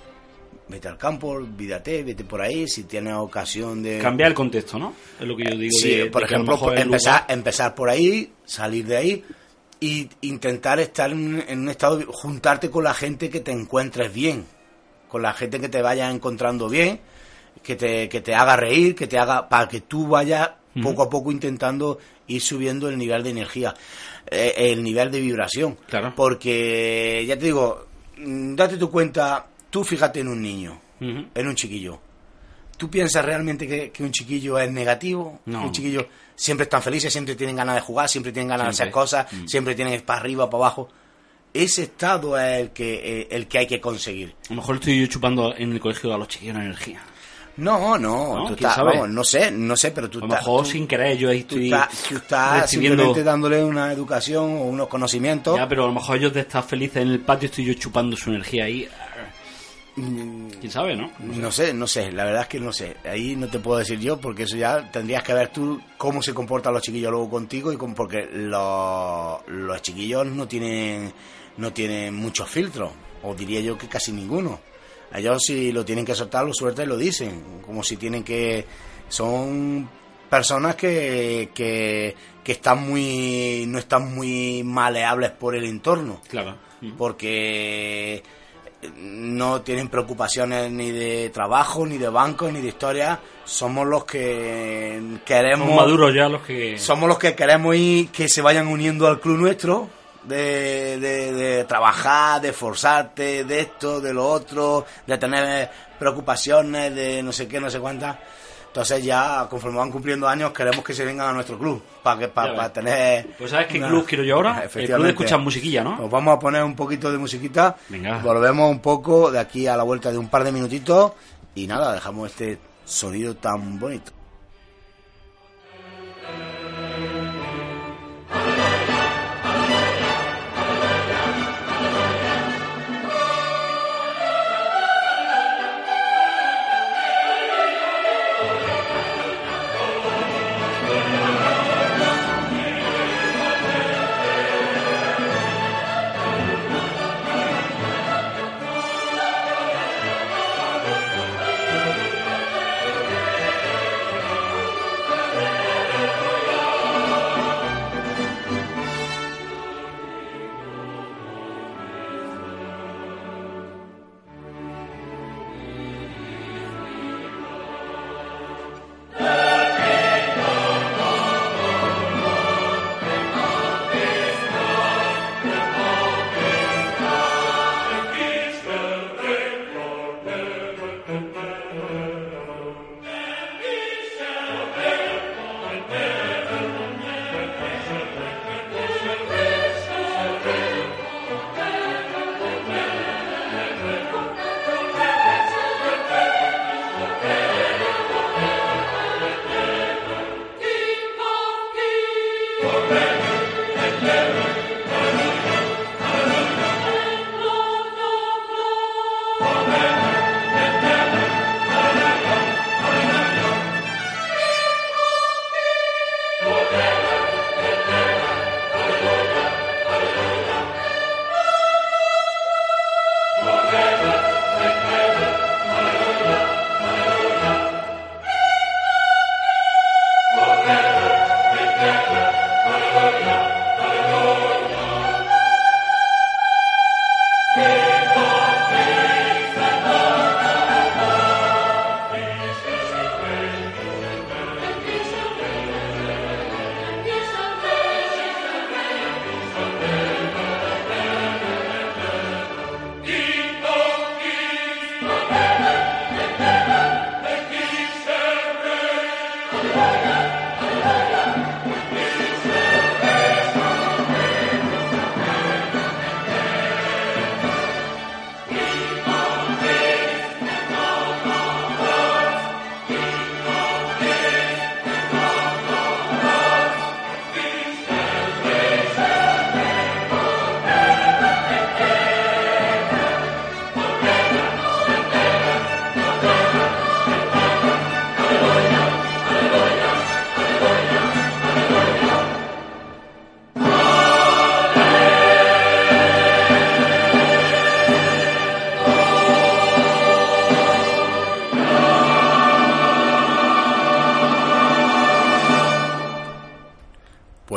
vete al campo, vídate, vete por ahí, si tienes ocasión de... Cambiar el contexto, ¿no? Es lo que yo digo. Sí, de- por de ejemplo, el empezar, lugar- empezar por ahí, salir de ahí y intentar estar en, en un estado, juntarte con la gente que te encuentres bien, con la gente que te vayas encontrando bien, que te, que te haga reír, que te haga, para que tú vayas poco a poco intentando ir subiendo el nivel de energía, eh, el nivel de vibración. Claro. Porque, ya te digo, mm, date tu cuenta, tú fíjate en un niño, en un chiquillo. Tú ¿tú piensas realmente que, que un chiquillo es negativo? No. Un chiquillo siempre están felices, siempre tienen ganas de jugar, siempre tienen ganas de hacer cosas, Mm. siempre tienen para arriba, para abajo. Ese estado es el que, eh, el que hay que conseguir. A lo mejor estoy yo chupando en el colegio a los chiquillos energía. No, no, ¿No? tú ¿Quién estás, vamos, no sé, no sé, pero tú A lo estás- mejor tú- sin querer yo ahí tú estoy estás, tú estás recibiendo... simplemente dándole una educación o unos conocimientos. Ya, pero a lo mejor ellos de estar felices en el patio estoy yo chupando su energía ahí. ¿Quién sabe, no? No sé, no sé, la verdad es que no sé. Ahí no te puedo decir yo, porque eso ya tendrías que ver tú cómo se comportan los chiquillos luego contigo y con, porque los, los chiquillos no tienen, no tienen muchos filtros, o diría yo que casi ninguno. Ellos si lo tienen que soltar, lo sueltan y lo dicen, como si tienen que... Son personas que, que, que están muy... no están muy maleables por el entorno Claro. porque no tienen preocupaciones ni de trabajo, ni de banco, ni de historia. Somos los que queremos. Somos maduros ya los que... Somos los que queremos ir que se vayan uniendo al club nuestro. De, de, de trabajar, de esforzarte, de esto, de lo otro, de tener preocupaciones, de no sé qué, no sé cuántas. Entonces ya, conforme van cumpliendo años, queremos que se vengan a nuestro club, para que para, tener... Pues ¿sabes qué una- club quiero yo ahora? El club de escuchar musiquilla, ¿no? Nos vamos a poner un poquito de musiquita. Venga. Volvemos un poco de aquí a la vuelta de un par de minutitos. Y nada, dejamos este sonido tan bonito.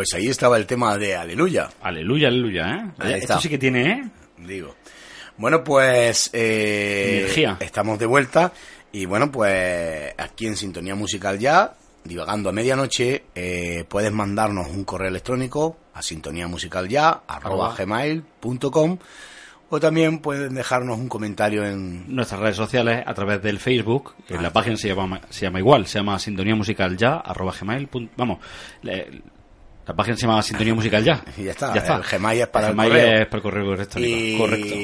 Pues ahí estaba el tema de Aleluya. Aleluya, aleluya, ¿eh? Ahí Esto está. sí que tiene, ¿eh? digo. Bueno, pues eh, Energía. estamos de vuelta y bueno, pues aquí en Sintonía Musical ya, divagando a medianoche, eh, puedes mandarnos un correo electrónico a sintoniamusicalya arroba Arroba. gmail.com o también pueden dejarnos un comentario en... Nuestras redes sociales a través del Facebook. en la página se llama, se llama igual, se llama sintonía musical ya, arroba gmail. punto- Vamos, le- la página se llama sintonía musical ya. Y ya está, Ya está. el Gmail es para el Gmail correo. es para el correo electrónico. y, Correcto.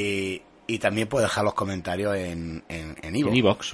y también puede dejar los comentarios en, en, en iVoox.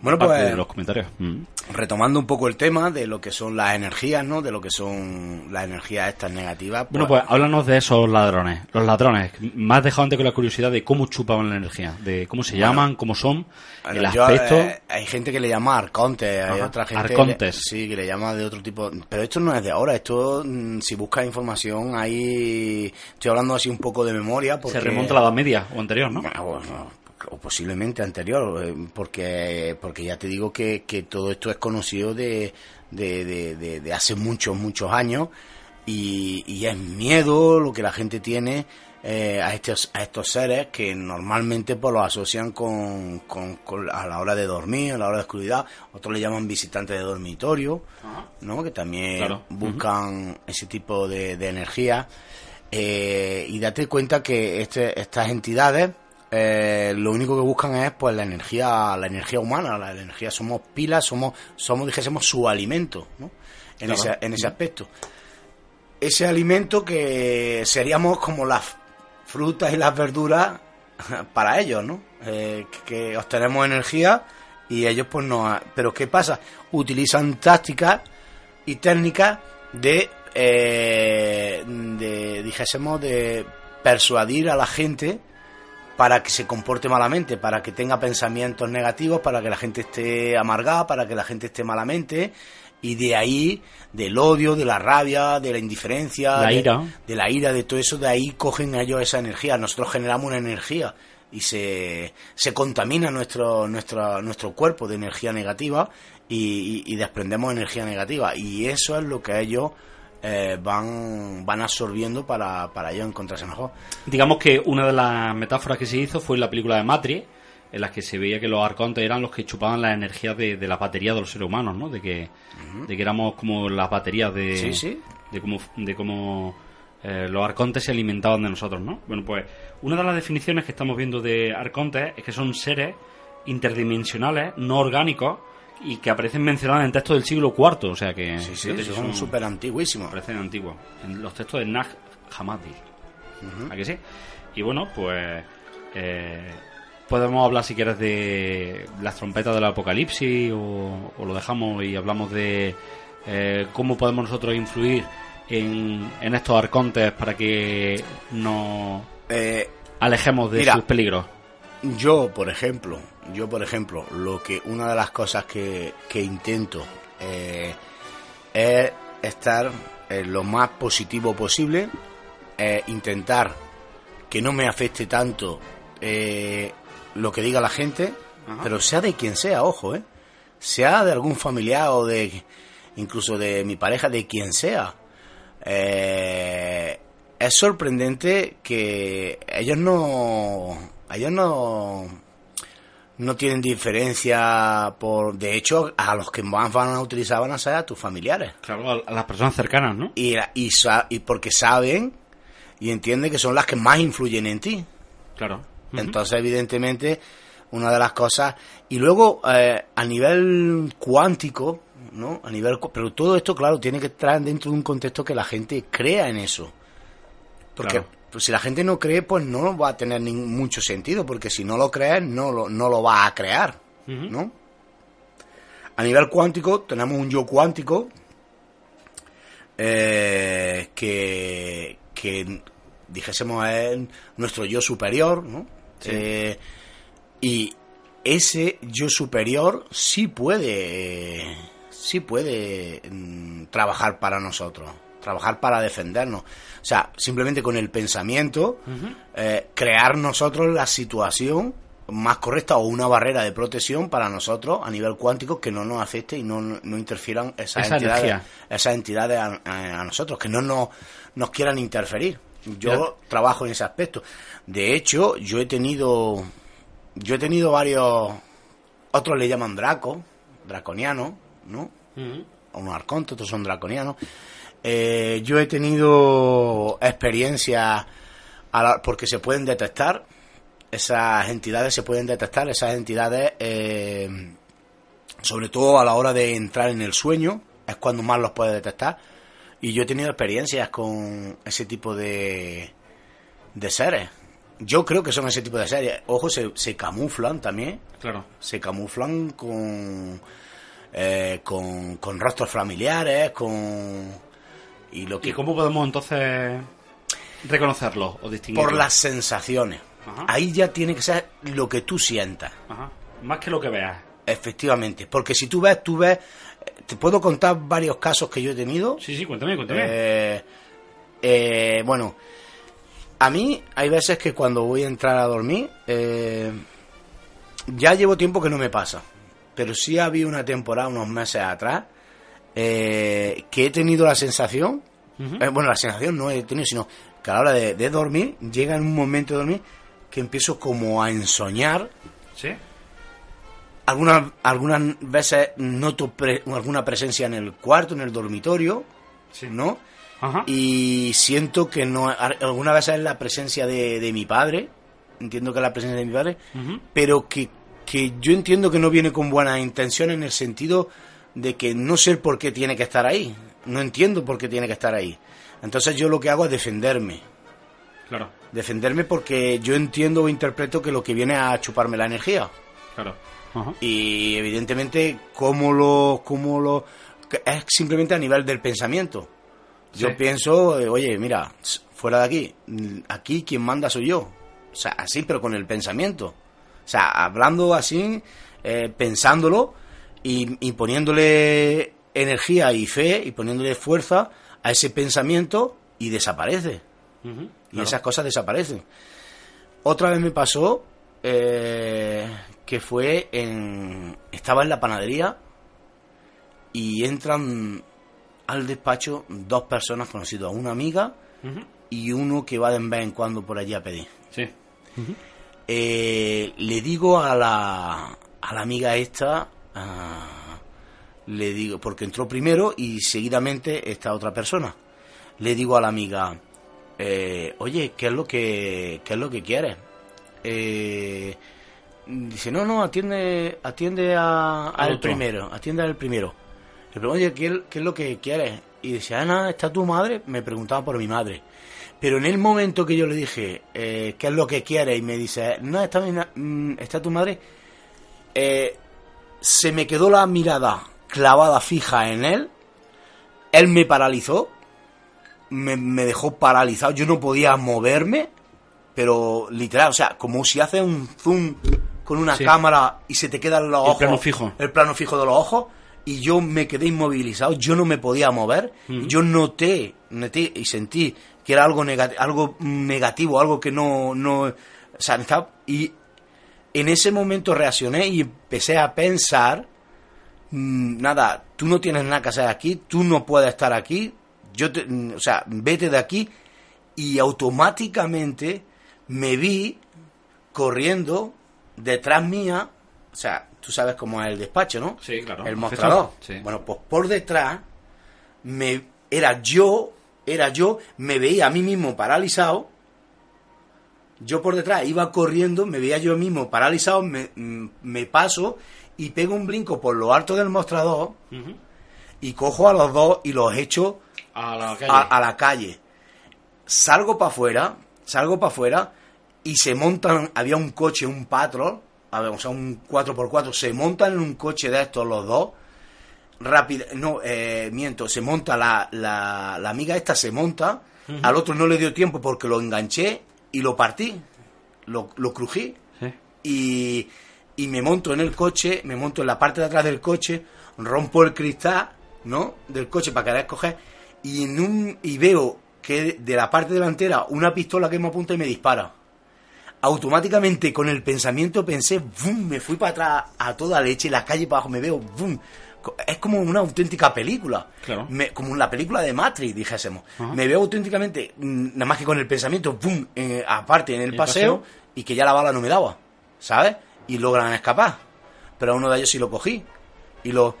Bueno, pues- de los comentarios. Mm. Retomando un poco el tema de lo que son las energías, ¿no? De lo que son las energías estas negativas. Bueno, pues háblanos de esos ladrones. Los ladrones. Me has dejado antes con la curiosidad de cómo chupaban la energía, de cómo se llaman, cómo son, Bueno, el yo, aspecto. eh, hay gente que le llama arcontes, hay Ajá, otra gente arcontes. le- sí, que le llama de otro tipo. Pero esto no es de ahora, esto mm, si buscas información ahí estoy hablando así un poco de memoria porque Se remonta a la Edad Media o anterior, ¿no? Bueno, o posiblemente anterior, eh, porque porque ya te digo que, que todo esto es conocido de, de, de, hace muchos, muchos años y, y es miedo lo que la gente tiene eh, a, estos, a estos seres que normalmente pues, los asocian con, con- con- a la hora de dormir, a la hora de oscuridad, otros le llaman visitantes de dormitorio, ¿no? que también Claro. buscan ese tipo de, de energía. Eh, y date cuenta que este, estas entidades eh, lo único que buscan es pues la energía la energía humana la energía somos pilas somos somos dijésemos su alimento ¿no? en Claro. ese en ese aspecto ese alimento que seríamos como las frutas y las verduras para ellos no Eh, que, que obtenemos energía y ellos pues no pero qué pasa utilizan tácticas y técnicas de, eh, de dijésemos, de persuadir a la gente para que se comporte malamente, para que tenga pensamientos negativos, para que la gente esté amargada, para que la gente esté malamente, y de ahí, del odio, de la rabia, de la indiferencia, La de, ira. de la ira, de todo eso, de ahí cogen ellos esa energía. Nosotros generamos una energía y se, se contamina nuestro, nuestro, nuestro cuerpo de energía negativa y, y- y desprendemos energía negativa. Y eso es lo que ellos eh, van, van absorbiendo para, para ellos encontrarse mejor. Digamos que una de las metáforas que se hizo fue en la película de Matrix, en la que se veía que los arcontes eran los que chupaban la energía de, de la batería de los seres humanos, ¿no? De que, de que éramos como las baterías de, Sí, sí. de cómo, de cómo eh, los arcontes se alimentaban de nosotros, ¿no? Bueno, pues una de las definiciones que estamos viendo de arcontes es que son seres interdimensionales, no orgánicos, y que aparecen mencionados en textos del siglo IV, o sea que Sí, sí, son súper antiguísimos. parecen antiguos. En los textos de Nag Hammadi. ¿A que sí? Y bueno, pues. eh, podemos hablar si quieres de las trompetas del apocalipsis o, o lo dejamos y hablamos de eh, cómo podemos nosotros influir en, en estos arcontes para que nos Eh, alejemos de Mira. sus peligros. Yo, por ejemplo, yo, por ejemplo, lo que una de las cosas que, que intento eh, es estar eh, lo más positivo posible, eh, intentar que no me afecte tanto lo que diga la gente, pero sea de quien sea, ojo, eh, sea de algún familiar o de incluso de mi pareja, de quien sea. Es sorprendente que ellos no ellos no no tienen diferencia por de hecho a los que más van a utilizar van a ser a tus familiares Claro, a, las personas cercanas, ¿no? y, y, y porque saben y entienden que son las que más influyen en ti Claro. Entonces, evidentemente, una de las cosas. Y luego, eh, a nivel cuántico, ¿no? A nivel. Pero todo esto, claro, tiene que estar dentro de un contexto que la gente crea en eso. Porque Claro. Pues, si la gente no cree, pues no va a tener ni mucho sentido. Porque si no lo crees, no lo, no lo va a crear. ¿no? A nivel cuántico, tenemos un yo cuántico eh, que, que dijésemos es nuestro yo superior, ¿no? Eh, y ese yo superior sí puede, sí puede mm, trabajar para nosotros, trabajar para defendernos. O sea, simplemente con el pensamiento, eh, crear nosotros la situación más correcta o una barrera de protección para nosotros a nivel cuántico que no nos afecte y no, no interfieran esas Esa entidades, energía. esas entidades a, a- a nosotros, que no nos, nos quieran interferir. Yo trabajo en ese aspecto. De hecho, yo he tenido, yo he tenido varios, otros le llaman draco, draconiano, ¿no? Ujú. unos arcontes, otros son draconianos. Eh, yo he tenido experiencias porque se pueden detectar, esas entidades se pueden detectar, esas entidades, eh, sobre todo a la hora de entrar en el sueño, es cuando más los puedes detectar. Y yo he tenido experiencias con ese tipo de, de seres. Yo creo que son ese tipo de seres. Ojo, se, se camuflan también. Claro. Se camuflan con, eh, con, con rostros familiares, con... Y lo que ¿Y cómo podemos entonces reconocerlo o distinguirlo? por las sensaciones. Ajá. Ahí ya tiene que ser lo que tú sientas, Ajá. Más que lo que veas. efectivamente. Porque si tú ves, tú ves, eh, te puedo contar varios casos que yo he tenido. Sí, sí, cuéntame, cuéntame. Eh, eh, bueno, a mí hay veces que cuando voy a entrar a dormir, eh, ya llevo tiempo que no me pasa. Pero sí había una temporada, unos meses atrás, eh, que he tenido la sensación, eh, bueno, la sensación no he tenido, sino que a la hora de, de dormir, llega en un momento de dormir que empiezo como a ensoñar. ¿Sí? Algunas, algunas veces noto pre- alguna presencia en el cuarto, en el dormitorio, Sí. ¿no? Ajá. Y siento que no, alguna vez es la presencia de, de mi padre, entiendo que es la presencia de mi padre, pero que, que yo entiendo que no viene con buena intención en el sentido de que no sé el por qué tiene que estar ahí, no entiendo por qué tiene que estar ahí. Entonces yo lo que hago es defenderme, Claro, defenderme porque yo entiendo o interpreto que lo que viene a chuparme la energía. claro. Ajá. Y evidentemente, cómo lo, cómo lo, que es simplemente a nivel del pensamiento. Yo Sí. pienso, eh, oye, mira, fuera de aquí, mm, aquí quien manda soy yo. O sea, así, pero con el pensamiento. O sea, hablando así, eh, pensándolo y, y poniéndole energía y fe y poniéndole fuerza a ese pensamiento y desaparece. Y Claro. esas cosas desaparecen. Otra vez me pasó eh, que fue en... Estaba en la panadería y entran al despacho dos personas conocidas, una amiga y uno que va de vez en cuando por allí a pedir. Sí. Eh, le digo a la, a la amiga esta, ah, le digo, porque entró primero y seguidamente esta otra persona. Le digo a la amiga, eh, oye, ¿qué es lo que, qué es lo que quieres? Eh, dice, no, no, atiende, atiende a, Al primero, atiende al primero. Le pregunto, oye, ¿qué, qué es lo que quieres? Y dice, Ana, ¿está tu madre? Me preguntaba por mi madre. Pero en el momento que yo le dije, eh, ¿qué es lo que quiere? Y me dice, no, está, mi mm, está tu madre, eh, se me quedó la mirada clavada fija en él. Él me paralizó, me, me dejó paralizado, yo no podía moverme, pero literal, o sea, como si hace un zoom con una Sí. cámara y se te quedan los El ojos. plano fijo. El plano fijo de los ojos. Y yo me quedé inmovilizado, yo no me podía mover. Yo noté, noté y sentí que era algo, negati- algo negativo, algo que no, no, o sea, y en ese momento reaccioné y empecé a pensar, mm, nada, tú no tienes nada que hacer aquí, tú no puedes estar aquí, yo te- mm, o sea, vete de aquí y automáticamente me vi corriendo detrás mía, o sea, tú sabes cómo es el despacho, ¿no? Sí, claro. El mostrador. Sí. Bueno, pues por detrás me era yo, era yo, me veía a mí mismo paralizado. Yo por detrás iba corriendo, me veía yo mismo paralizado, me, mm, me paso y pego un brinco por lo alto del mostrador y cojo a los dos y los echo A la calle. a, a la calle. Salgo para afuera, salgo para afuera y se montan, había un coche, un patrol, a ver, o sea, un 4x4, se montan en un coche de estos los dos, rápido, no, eh, miento, se monta la, la, la amiga esta, se monta, al otro no le dio tiempo porque lo enganché y lo partí, lo, lo crují Sí. y, y me monto en el coche, me monto en la parte de atrás del coche, rompo el cristal, ¿no? Del coche para querer coger y, en un, y veo que de la parte delantera una pistola que me apunta y me dispara. Automáticamente con el pensamiento pensé, ¡bum! me fui para atrás a toda leche, la calle para abajo, me veo, ¡bum! Es como una auténtica película. Claro. Me- como la película de Matrix, dijésemos. Ajá. Me veo auténticamente, mm, nada más que con el pensamiento, ¡bum! eh, aparte en el ¿El paseo, paseo? y que ya la bala no me daba, ¿sabes? Y logran escapar. Pero a uno de ellos sí lo cogí. Y lo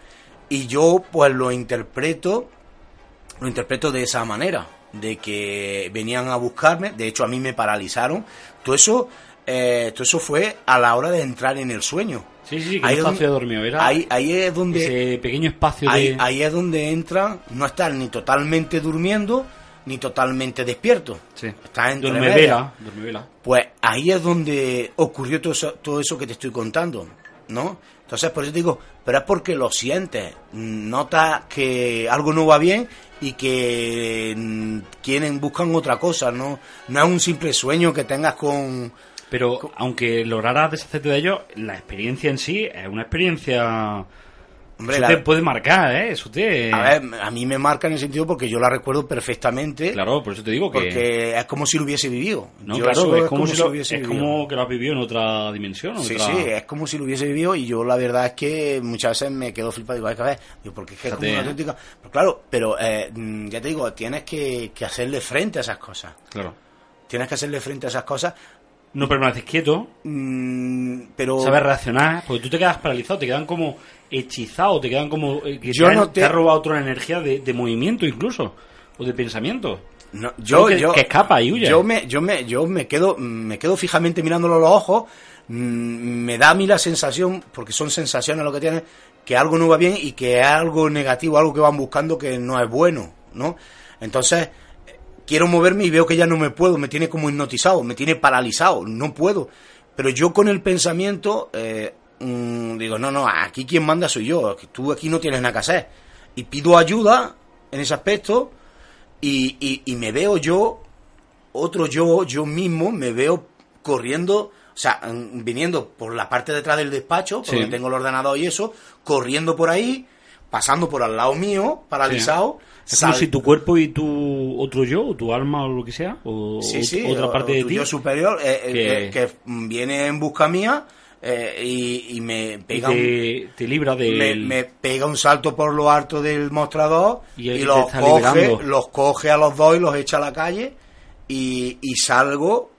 y yo pues lo interpreto lo interpreto de esa manera. de que venían a buscarme, de hecho a mí me paralizaron, todo eso, eh, todo eso fue a la hora de entrar en el sueño. Sí, sí, sí, que Ahí no es espacio de donde- dormido. Era Ahí, ahí es donde ese pequeño espacio de... ahí, ahí es donde entran, no están ni totalmente durmiendo ni totalmente despiertos. Sí. Vela, duerme vela. Pues ahí es donde ocurrió todo eso, todo eso que te estoy contando, ¿no? Entonces, por eso te digo, pero es porque lo sientes, notas que algo no va bien y que mm, quieren, buscan otra cosa, ¿no? No es un simple sueño que tengas con... Pero aunque lograras deshacerte de ello, la experiencia en sí es una experiencia... Hombre, eso la- te puede marcar, ¿eh? Eso te... a ver, a mí me marca en el sentido porque yo la recuerdo perfectamente, Claro, por eso te digo que... porque es como si lo hubiese vivido. No, Yo claro, es, como, si lo- es vivido. como que lo has vivido en otra dimensión. Sí, otra... sí, es como si lo hubiese vivido y yo la verdad es que muchas veces me quedo flipado y digo, "Ay, que a ver", digo, porque es que es como una ¿eh? auténtica... Pero claro, pero eh, mm, ya te digo, tienes que, que hacerle frente a esas cosas. Claro. Tienes que hacerle frente a esas cosas, No permaneces quieto, mm, pero... sabes reaccionar, porque tú te quedas paralizado, te quedan como hechizados, te quedan como... eh, que Yo te, han- no te te- ha robado otra energía de, de movimiento incluso, o de pensamiento. No, yo, que- yo, que escapa y huye. Yo me, yo me, yo me quedo, me quedo fijamente mirándolo a los ojos. mm, Me da a mí la sensación, porque son sensaciones lo que tienen, que algo no va bien y que es algo negativo, algo que van buscando que no es bueno, ¿no? Entonces, quiero moverme y veo que ya no me puedo, me tiene como hipnotizado, me tiene paralizado, no puedo. Pero yo con el pensamiento, eh, mm, digo, no, no, aquí quien manda soy yo, tú aquí no tienes nada que hacer. Y pido ayuda en ese aspecto y, y, y me veo yo, otro yo, yo mismo, me veo corriendo, o sea, mm, viniendo por la parte de atrás del despacho, por Sí. donde tengo el ordenador y eso, corriendo por ahí, pasando por al lado mío, paralizado. Es como si tu cuerpo y tu otro yo, o tu alma o lo que sea, o Sí, sí, otra o- parte o de ti, yo superior eh, eh, que- que, viene en busca mía eh, y, y me y pega un- te, te libra del... me, me pega un salto por lo alto del mostrador Y los, coge, liberando. los coge a los dos y los echa a la calle y, y salgo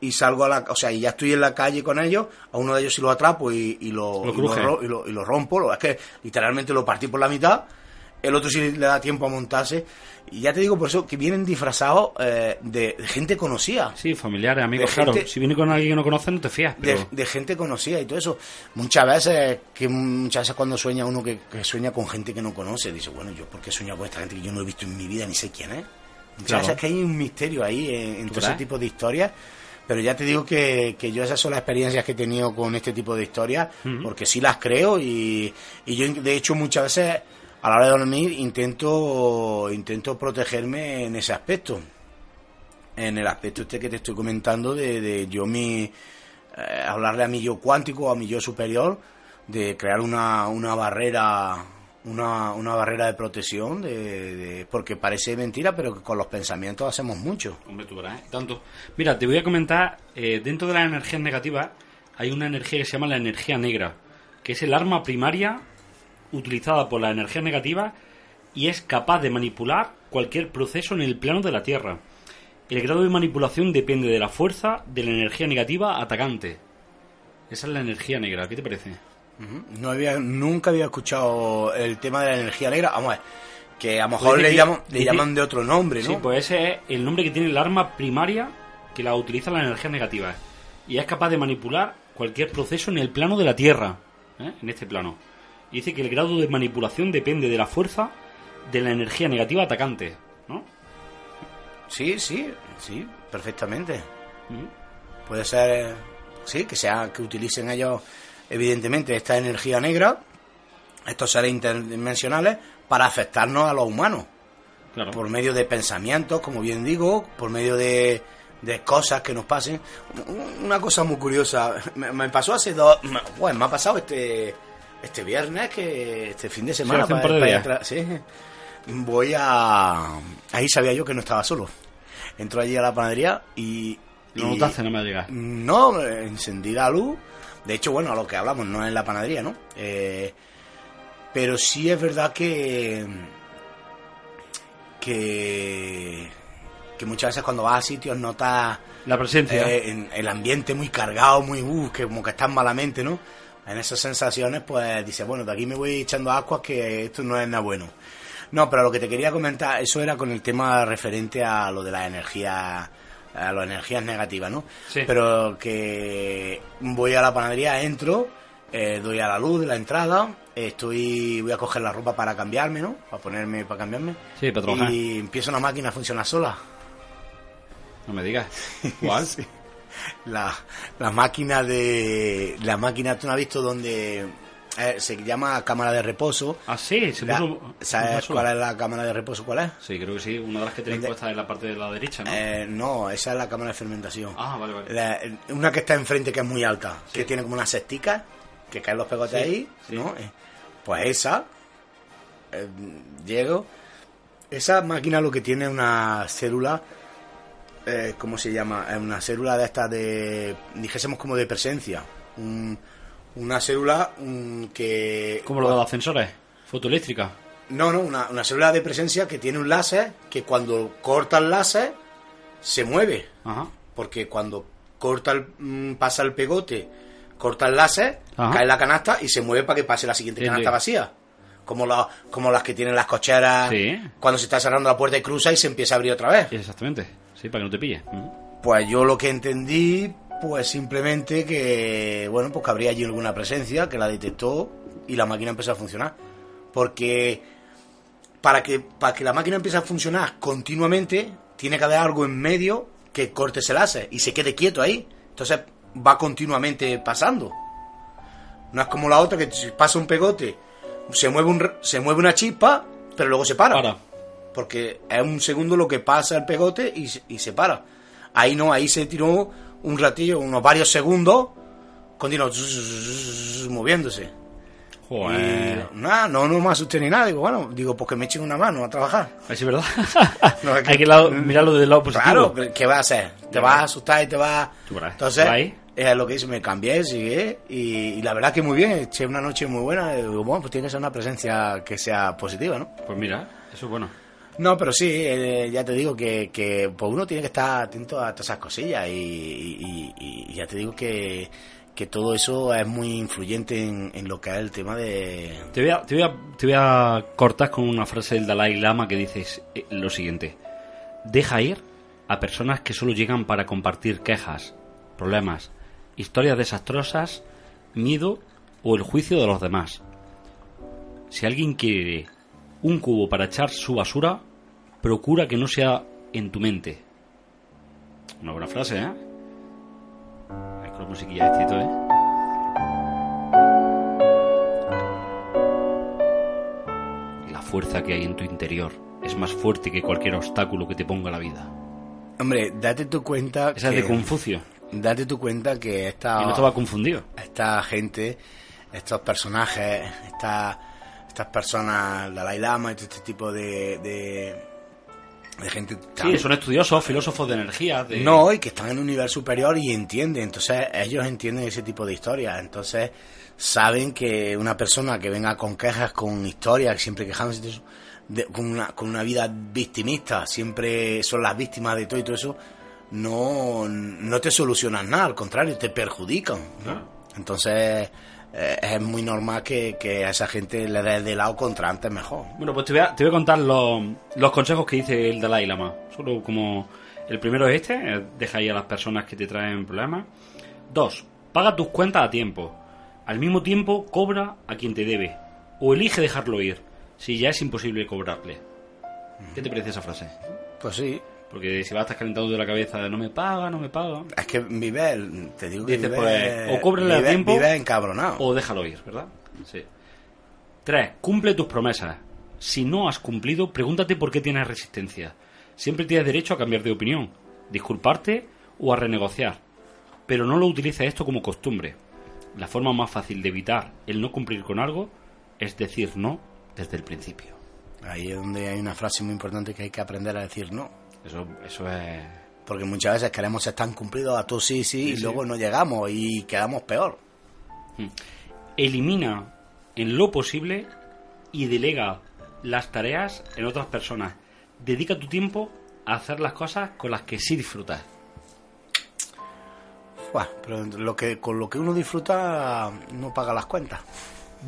y salgo a la o sea y ya estoy en la calle con ellos a uno de ellos sí lo atrapo y, y lo, Lo y, lo, y lo rompo es que literalmente lo partí por la mitad el otro sí le da tiempo a montarse y ya te digo por eso que vienen disfrazados eh, de, de gente conocida Sí, familiares, amigos, claro. Si viene con alguien que no conoces, no te fías, de, pero... de gente conocida y todo eso. Muchas veces, que muchas veces cuando sueña uno que, que sueña con gente que no conoce, dice, bueno, yo porque sueño con esta gente que yo no he visto en mi vida ni sé quién es. Muchas Claro. veces que hay un misterio ahí en, en ¿Tú todo ese tipo de historias. Pero ya te digo que, que yo esas son las experiencias que he tenido con este tipo de historias, porque sí las creo y, y yo de hecho muchas veces a la hora de dormir intento, intento protegerme en ese aspecto en el aspecto este que te estoy comentando de, de yo mi eh, hablarle a mi yo cuántico a mi yo superior de crear una, una barrera una, una barrera de protección de, de- porque parece mentira pero que con los pensamientos hacemos mucho Hombre, tú verás, ¿eh? Tanto. Mira, te voy a comentar, eh, dentro de las energías negativas hay una energía que se llama la energía negra, que es el arma primaria utilizada por la energía negativa y es capaz de manipular cualquier proceso en el plano de la Tierra. El grado de manipulación depende de la fuerza de la energía negativa atacante. Esa es la energía negra, ¿qué te parece? No había nunca había escuchado el tema de la energía negra vamos a ver que a lo mejor Dice le que- llaman le dice- llaman de otro nombre no Sí, pues ese es el nombre que tiene el arma primaria que la utiliza la energía negativa. Y es capaz de manipular cualquier proceso en el plano de la Tierra. ¿eh? En este plano. Y dice que el grado de manipulación depende de la fuerza de la energía negativa atacante. ¿no? sí sí sí perfectamente ¿Mm? Puede ser, sí, que sea que utilicen ellos, evidentemente, esta energía negra, estos seres interdimensionales, para afectarnos a los humanos, Claro. por medio de pensamientos, como bien digo, por medio de, de cosas que nos pasen. Una cosa muy curiosa, me, me pasó hace dos, bueno, me ha pasado este este viernes, que este fin de semana, de para- para- sí. voy a, ahí sabía yo que no estaba solo. Entro allí a la panadería y Lo y- notaste, no me llega. no, encendí la luz. De hecho, bueno, a lo que hablamos no es en la panadería, ¿no? Eh, pero sí es verdad que. que. que muchas veces cuando vas a sitios notas La presencia. eh, en- el ambiente muy cargado, muy. Uh, que como que estás malamente, ¿no? En esas sensaciones, pues dices, bueno, de aquí me voy echando ascuas que esto no es nada bueno. No, pero lo que te quería comentar, eso era con el tema referente a lo de la energía a las energías negativas, ¿no? Sí. Pero que voy a la panadería, entro, eh, doy a la luz de la entrada, estoy voy a coger la ropa para cambiarme, ¿no? Para ponerme, para cambiarme. Sí, para trabajar. Y empieza una máquina a funcionar sola. No me digas. ¿Cuál? Sí. La, la máquina de... La máquina, ¿tú no has visto donde... eh, se llama cámara de reposo. Ah, sí, se La- puso... ¿Sabes puso cuál es la cámara de reposo? ¿Cuál es? Sí, creo que sí. Una de las que tenéis puesta en la parte de la derecha, ¿no? Eh, no, esa es la cámara de fermentación. Ah, vale, vale. La- una que está enfrente que es muy alta, que tiene como unas cesticas, que caen los pegotes Sí, ahí, sí. ¿no? Eh, Pues esa, eh, llego, esa máquina lo que tiene es una célula, eh, ¿cómo se llama? Es una célula de esta de, dijésemos como de presencia, Un- una célula mm, que... Como lo de los ascensores. Fotoeléctrica. No, no, una, una célula de presencia que tiene un láser que cuando corta el láser se mueve Ajá. porque cuando corta el, mm, pasa el pegote, corta el láser, Ajá. cae la canasta y se mueve para que pase la siguiente canasta sí. vacía. Como, la- como las que tienen las cocheras Sí. cuando se está cerrando la puerta y cruza y se empieza a abrir otra vez. Exactamente. Sí, para que no te pille. Pues yo lo que entendí, pues simplemente que, bueno, pues que habría allí alguna presencia que la detectó y la máquina empezó a funcionar. Porque para que, para que la máquina empiece a funcionar continuamente, tiene que haber algo en medio que corte ese láser y se quede quieto ahí. Entonces va continuamente pasando. No es como la otra que si pasa un pegote, se mueve, un, se mueve una chispa, pero luego se para. Para. Porque es un segundo lo que pasa el pegote y, se- y se para. Ahí no, ahí se tiró un ratillo, unos varios segundos, continuo moviéndose. Joder. Y nada, no, no me asusté ni nada. Digo, bueno, digo, pues que me echen una mano a trabajar. Es verdad. No, es que- Hay que lado- mirarlo del lado positivo. Claro, ¿qué- ¿qué vas a hacer? Te vas a asustar y te vas... Entonces, es lo que hice, me cambié, sigue, y, y la verdad que muy bien, eché una noche muy buena. y digo, bueno, pues tiene que ser una presencia que sea positiva, ¿no? Pues mira, eso es bueno. No, pero sí, eh, ya te digo que, que pues uno tiene que estar atento a todas esas cosillas y, ya te digo que, que todo eso es muy influyente en, en lo que es el tema de... Te voy, a, te, voy a, te voy a cortar con una frase del Dalai Lama que dice eh, lo siguiente. Deja ir a personas que solo llegan para compartir quejas, problemas, historias desastrosas, miedo o el juicio de los demás. Si alguien quiere un cubo para echar su basura, procura que no sea en tu mente. Una buena frase, ¿eh? Es con la musiquilla de Tito, ¿eh? La fuerza que hay en tu interior es más fuerte que cualquier obstáculo que te ponga la vida. Hombre, date tu cuenta Esa es de Confucio. Date tu cuenta que esta, Y no estaba confundido. esta gente, estos personajes, esta- estas personas, Dalai Lama todo este tipo de, de, de gente... tan- Sí, son estudiosos, filósofos de energía. De... No, y que están en un nivel superior y entienden. Entonces, ellos entienden ese tipo de historias. Entonces, saben que una persona que venga con quejas, con historias, siempre quejándose de eso, de- con, una, con una vida victimista, siempre son las víctimas de todo y todo eso, no, no te solucionan nada, al contrario, te perjudican. ¿no? Claro. Entonces, eh, es muy normal que, que a esa gente le des de lado contra antes mejor. Bueno, pues te voy a, te voy a contar los, los consejos que dice el Dalai Lama. Solo como el primero es este, deja ahí a las personas que te traen problemas. Dos, paga tus cuentas a tiempo. Al mismo tiempo, cobra a quien te debe. O elige dejarlo ir, si ya es imposible cobrarle. ¿Qué te parece esa frase? Pues sí. Porque si vas a estar calentando de la cabeza de no me paga, no me paga, Es que vive, te digo que Dices, vive, pues, o cóbrele a vive- tiempo, vive encabronado. o déjalo ir, ¿verdad? Sí. Tres, cumple tus promesas. Si no has cumplido, pregúntate por qué tienes resistencia. Siempre tienes derecho a cambiar de opinión, disculparte o a renegociar. Pero no lo utilices esto como costumbre. La forma más fácil de evitar el no cumplir con algo es decir no desde el principio. Ahí es donde hay una frase muy importante que hay que aprender a decir no. Eso, eso es... Porque muchas veces queremos ser tan cumplidos a tú sí, sí, y luego no llegamos y quedamos peor. Elimina en lo posible y delega las tareas en otras personas. Dedica tu tiempo a hacer las cosas con las que sí disfrutas. Buah, pero lo que, con lo que uno disfruta no paga las cuentas.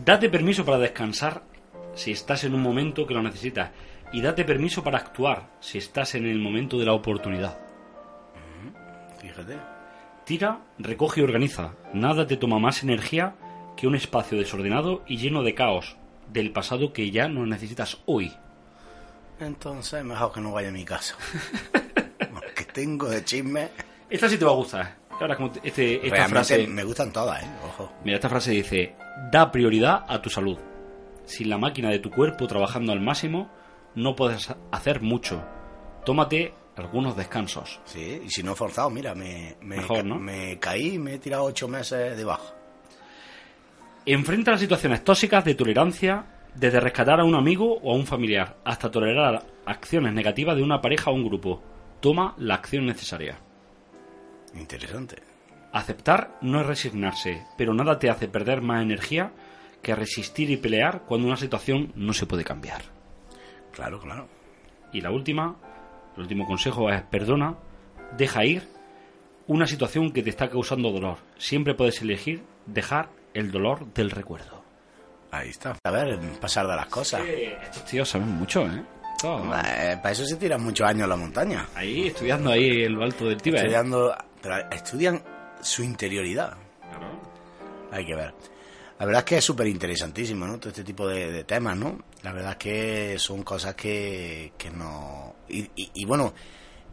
Date permiso para descansar si estás en un momento que lo necesitas. Y date permiso para actuar si estás en el momento de la oportunidad. Fíjate. Tira, recoge y organiza. Nada te toma más energía que un espacio desordenado y lleno de caos del pasado que ya no necesitas hoy. Entonces, mejor que no vaya a mi casa. Porque tengo de chisme. Esta sí te va a gustar. Ahora, como este, esta Realmente frase, me gustan todas, ¿eh? Ojo. mira, esta frase dice: da prioridad a tu salud. Sin la máquina de tu cuerpo trabajando al máximo, no puedes hacer mucho. Tómate algunos descansos. Sí, y si no he forzado, mira, me, me, Mejor, ¿no? me caí y me he tirado ocho meses de baja. Enfrenta las situaciones tóxicas de tolerancia, desde rescatar a un amigo o a un familiar, hasta tolerar acciones negativas de una pareja o un grupo. Toma la acción necesaria. Interesante. Aceptar no es resignarse, pero nada te hace perder más energía que resistir y pelear cuando una situación no se puede cambiar. Claro, claro. Y la última, el último consejo es perdona, deja ir una situación que te está causando dolor. Siempre puedes elegir dejar el dolor del recuerdo. Ahí está. A ver, pasar de las cosas. Estos tíos saben mucho, ¿eh? Eh, para eso se tiran muchos años en la montaña. Ahí, estudiando ahí en lo alto del Tíbet. ¿eh? Estudiando, pero estudian su interioridad. Claro. Hay que ver. La verdad es que es súper interesantísimo, ¿no? Todo este tipo de, de temas, ¿no? La verdad es que son cosas que, que no... Y, y- y bueno,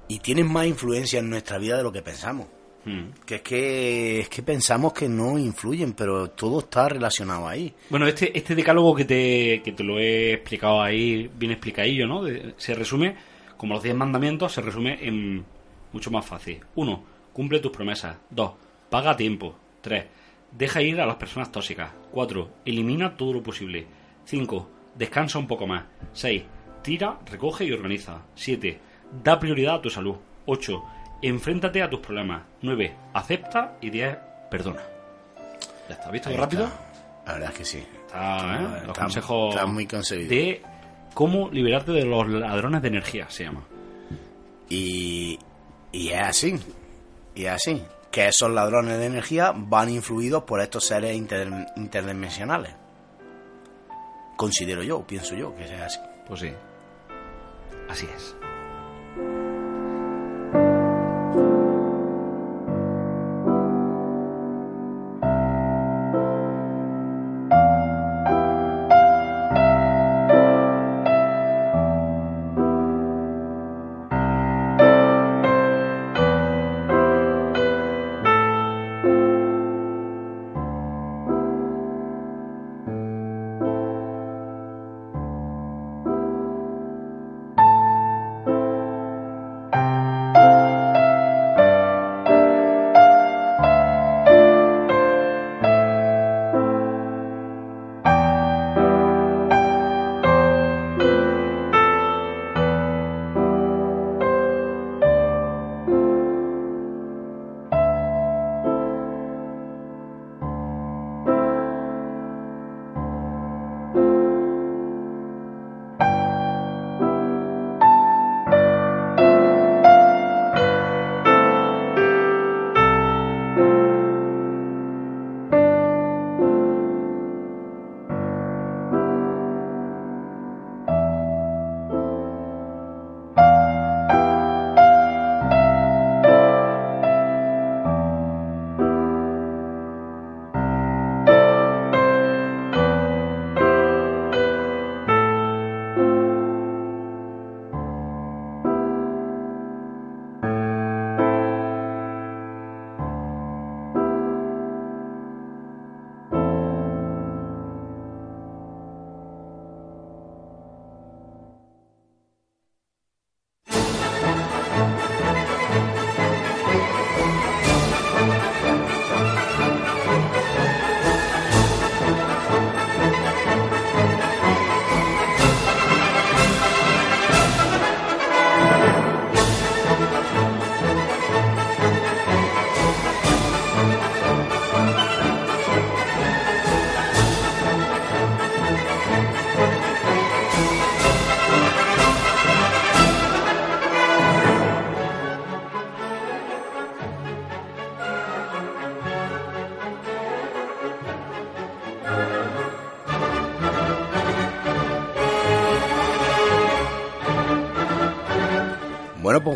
y tienen más influencia en nuestra vida de lo que pensamos. Mm. Que es que, es que pensamos que no influyen, pero todo está relacionado ahí. Bueno, este, este decálogo que te, que te lo he explicado ahí, bien explicadillo, ¿no? De- se resume, como los 10 mandamientos, se resume en mucho más fácil. Uno, cumple tus promesas. Dos, paga a tiempo. Tres, deja ir a las personas tóxicas. Cuatro, elimina todo lo posible. Cinco, descansa un poco más. Seis, tira, recoge y organiza. Siete, da prioridad a tu salud. Ocho, enfréntate a tus problemas. Nueve, acepta y diez, perdona. Ya está, ¿visto rápido? está. La verdad es que sí. Está, ¿eh? Los está- consejos está muy conseguido. de cómo liberarte de los ladrones de energía, se llama. Y, y es así. Y es así. Que esos ladrones de energía van influidos por estos seres inter- interdimensionales. Considero yo, pienso yo, que es así. Pues sí. Así es.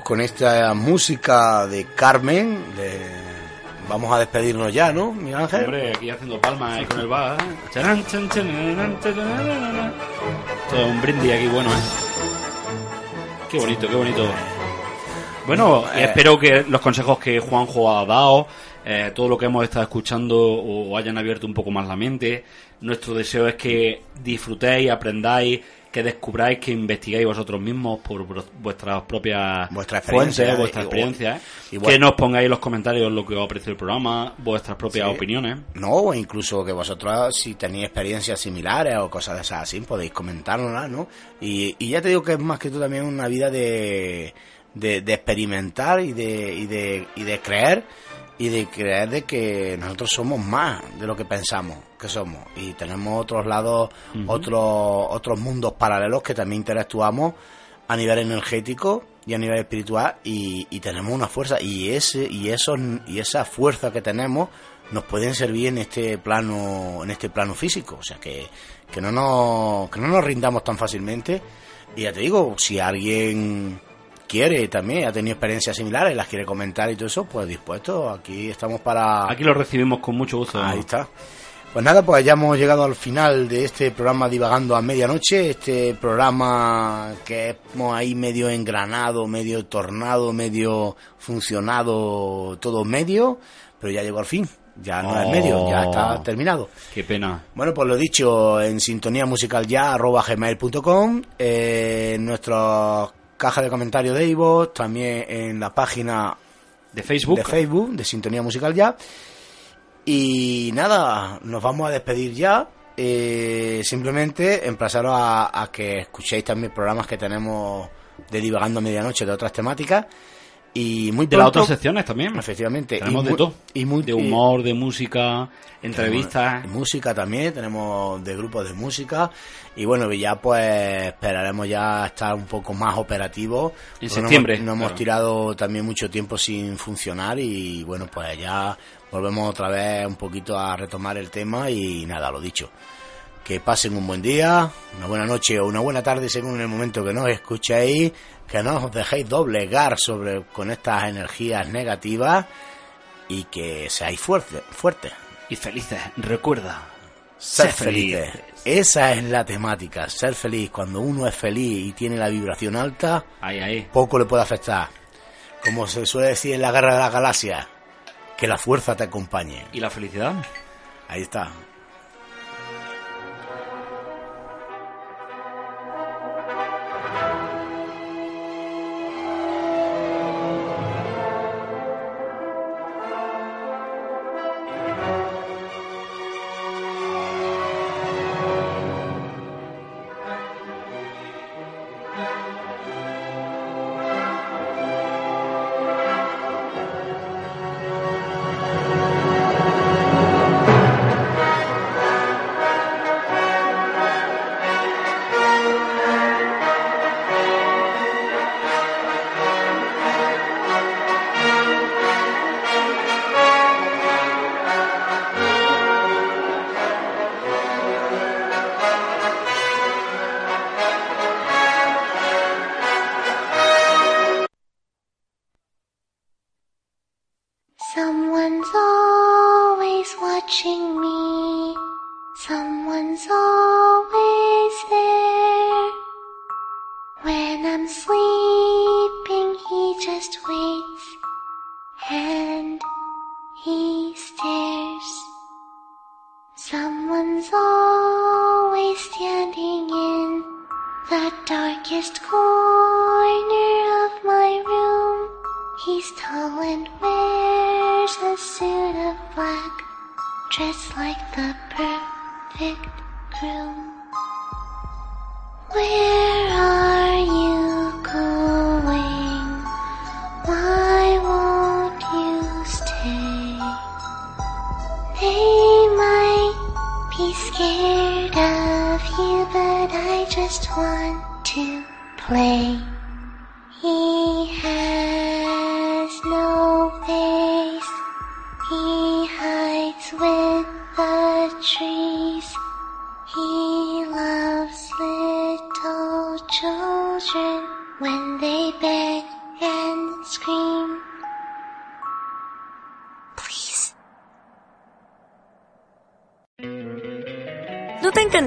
Pues con esta música de Carmen, de- vamos a despedirnos ya, ¿no, Miguel Ángel? Hombre, aquí haciendo palmas ahí con el bar. ¿eh? Todo un brindis aquí bueno, ¿eh? Qué bonito, qué bonito. Bueno, Eh. espero que los consejos que Juanjo ha dado, eh, todo lo que hemos estado escuchando o hayan abierto un poco más la mente. Nuestro deseo es que disfrutéis, aprendáis, que descubráis, que investiguéis vosotros mismos por vues- vuestras propias Vuestra fuentes, vuestras experiencias. Que nos pongáis en los comentarios lo que os ha parecido el programa, vuestras propias Sí. opiniones. No, o incluso que vosotros, si tenéis experiencias similares o cosas de esas así, podéis comentárnoslas, ¿no? Y, y ya te digo que es más que todo también una vida de, de, de experimentar y de, y, de, y de creer y de creer de que nosotros somos más de lo que pensamos que somos. Y tenemos otros lados, otros, otros mundos paralelos que también interactuamos a nivel energético y a nivel espiritual y, y tenemos una fuerza. Y ese y esos y esa fuerza que tenemos nos pueden servir en este plano en este plano físico. O sea que, que no nos que no nos rindamos tan fácilmente. Y ya te digo si alguien quiere también ha tenido experiencias similares las quiere comentar y todo eso pues dispuesto aquí estamos para Aquí lo recibimos con mucho gusto. Ahí está. Pues nada, pues ya hemos llegado al final de este programa Divagando a Medianoche, este programa que hemos ahí medio engranado, medio tornado, medio funcionado, todo medio, pero ya llegó al fin, ya no es medio, ya está terminado. Qué pena. Bueno, pues lo dicho, en sintonía musical ya, arroba gmail.com, eh, en nuestra caja de comentarios de Ivo, también en la página De Facebook. de Facebook, de Sintonía Musical Ya. Y nada, nos vamos a despedir ya. Eh, simplemente emplazaros a, a que escuchéis también programas que tenemos de Divagando a Medianoche de otras temáticas. Y muy de las otras secciones también. Efectivamente. Tenemos y de todo. Y muy, de humor, de música, entrevistas. música también, tenemos de grupos de música y bueno, ya pues esperaremos ya estar un poco más operativos. En no septiembre, hemos- No hemos claro. tirado también mucho tiempo sin funcionar y bueno, pues ya volvemos otra vez un poquito a retomar el tema y nada, lo dicho. Que pasen un buen día, una buena noche o una buena tarde según el momento que nos escuchéis, que no os dejéis doblegar sobre con estas energías negativas y que seáis fuertes, fuertes. Y felices. Recuerda. Ser felices. Esa es la temática, ser feliz. Cuando uno es feliz y tiene la vibración alta, Ahí, ahí. poco le puede afectar. Como se suele decir en la guerra de las galaxias, que la fuerza te acompañe. ¿Y la felicidad? Ahí está.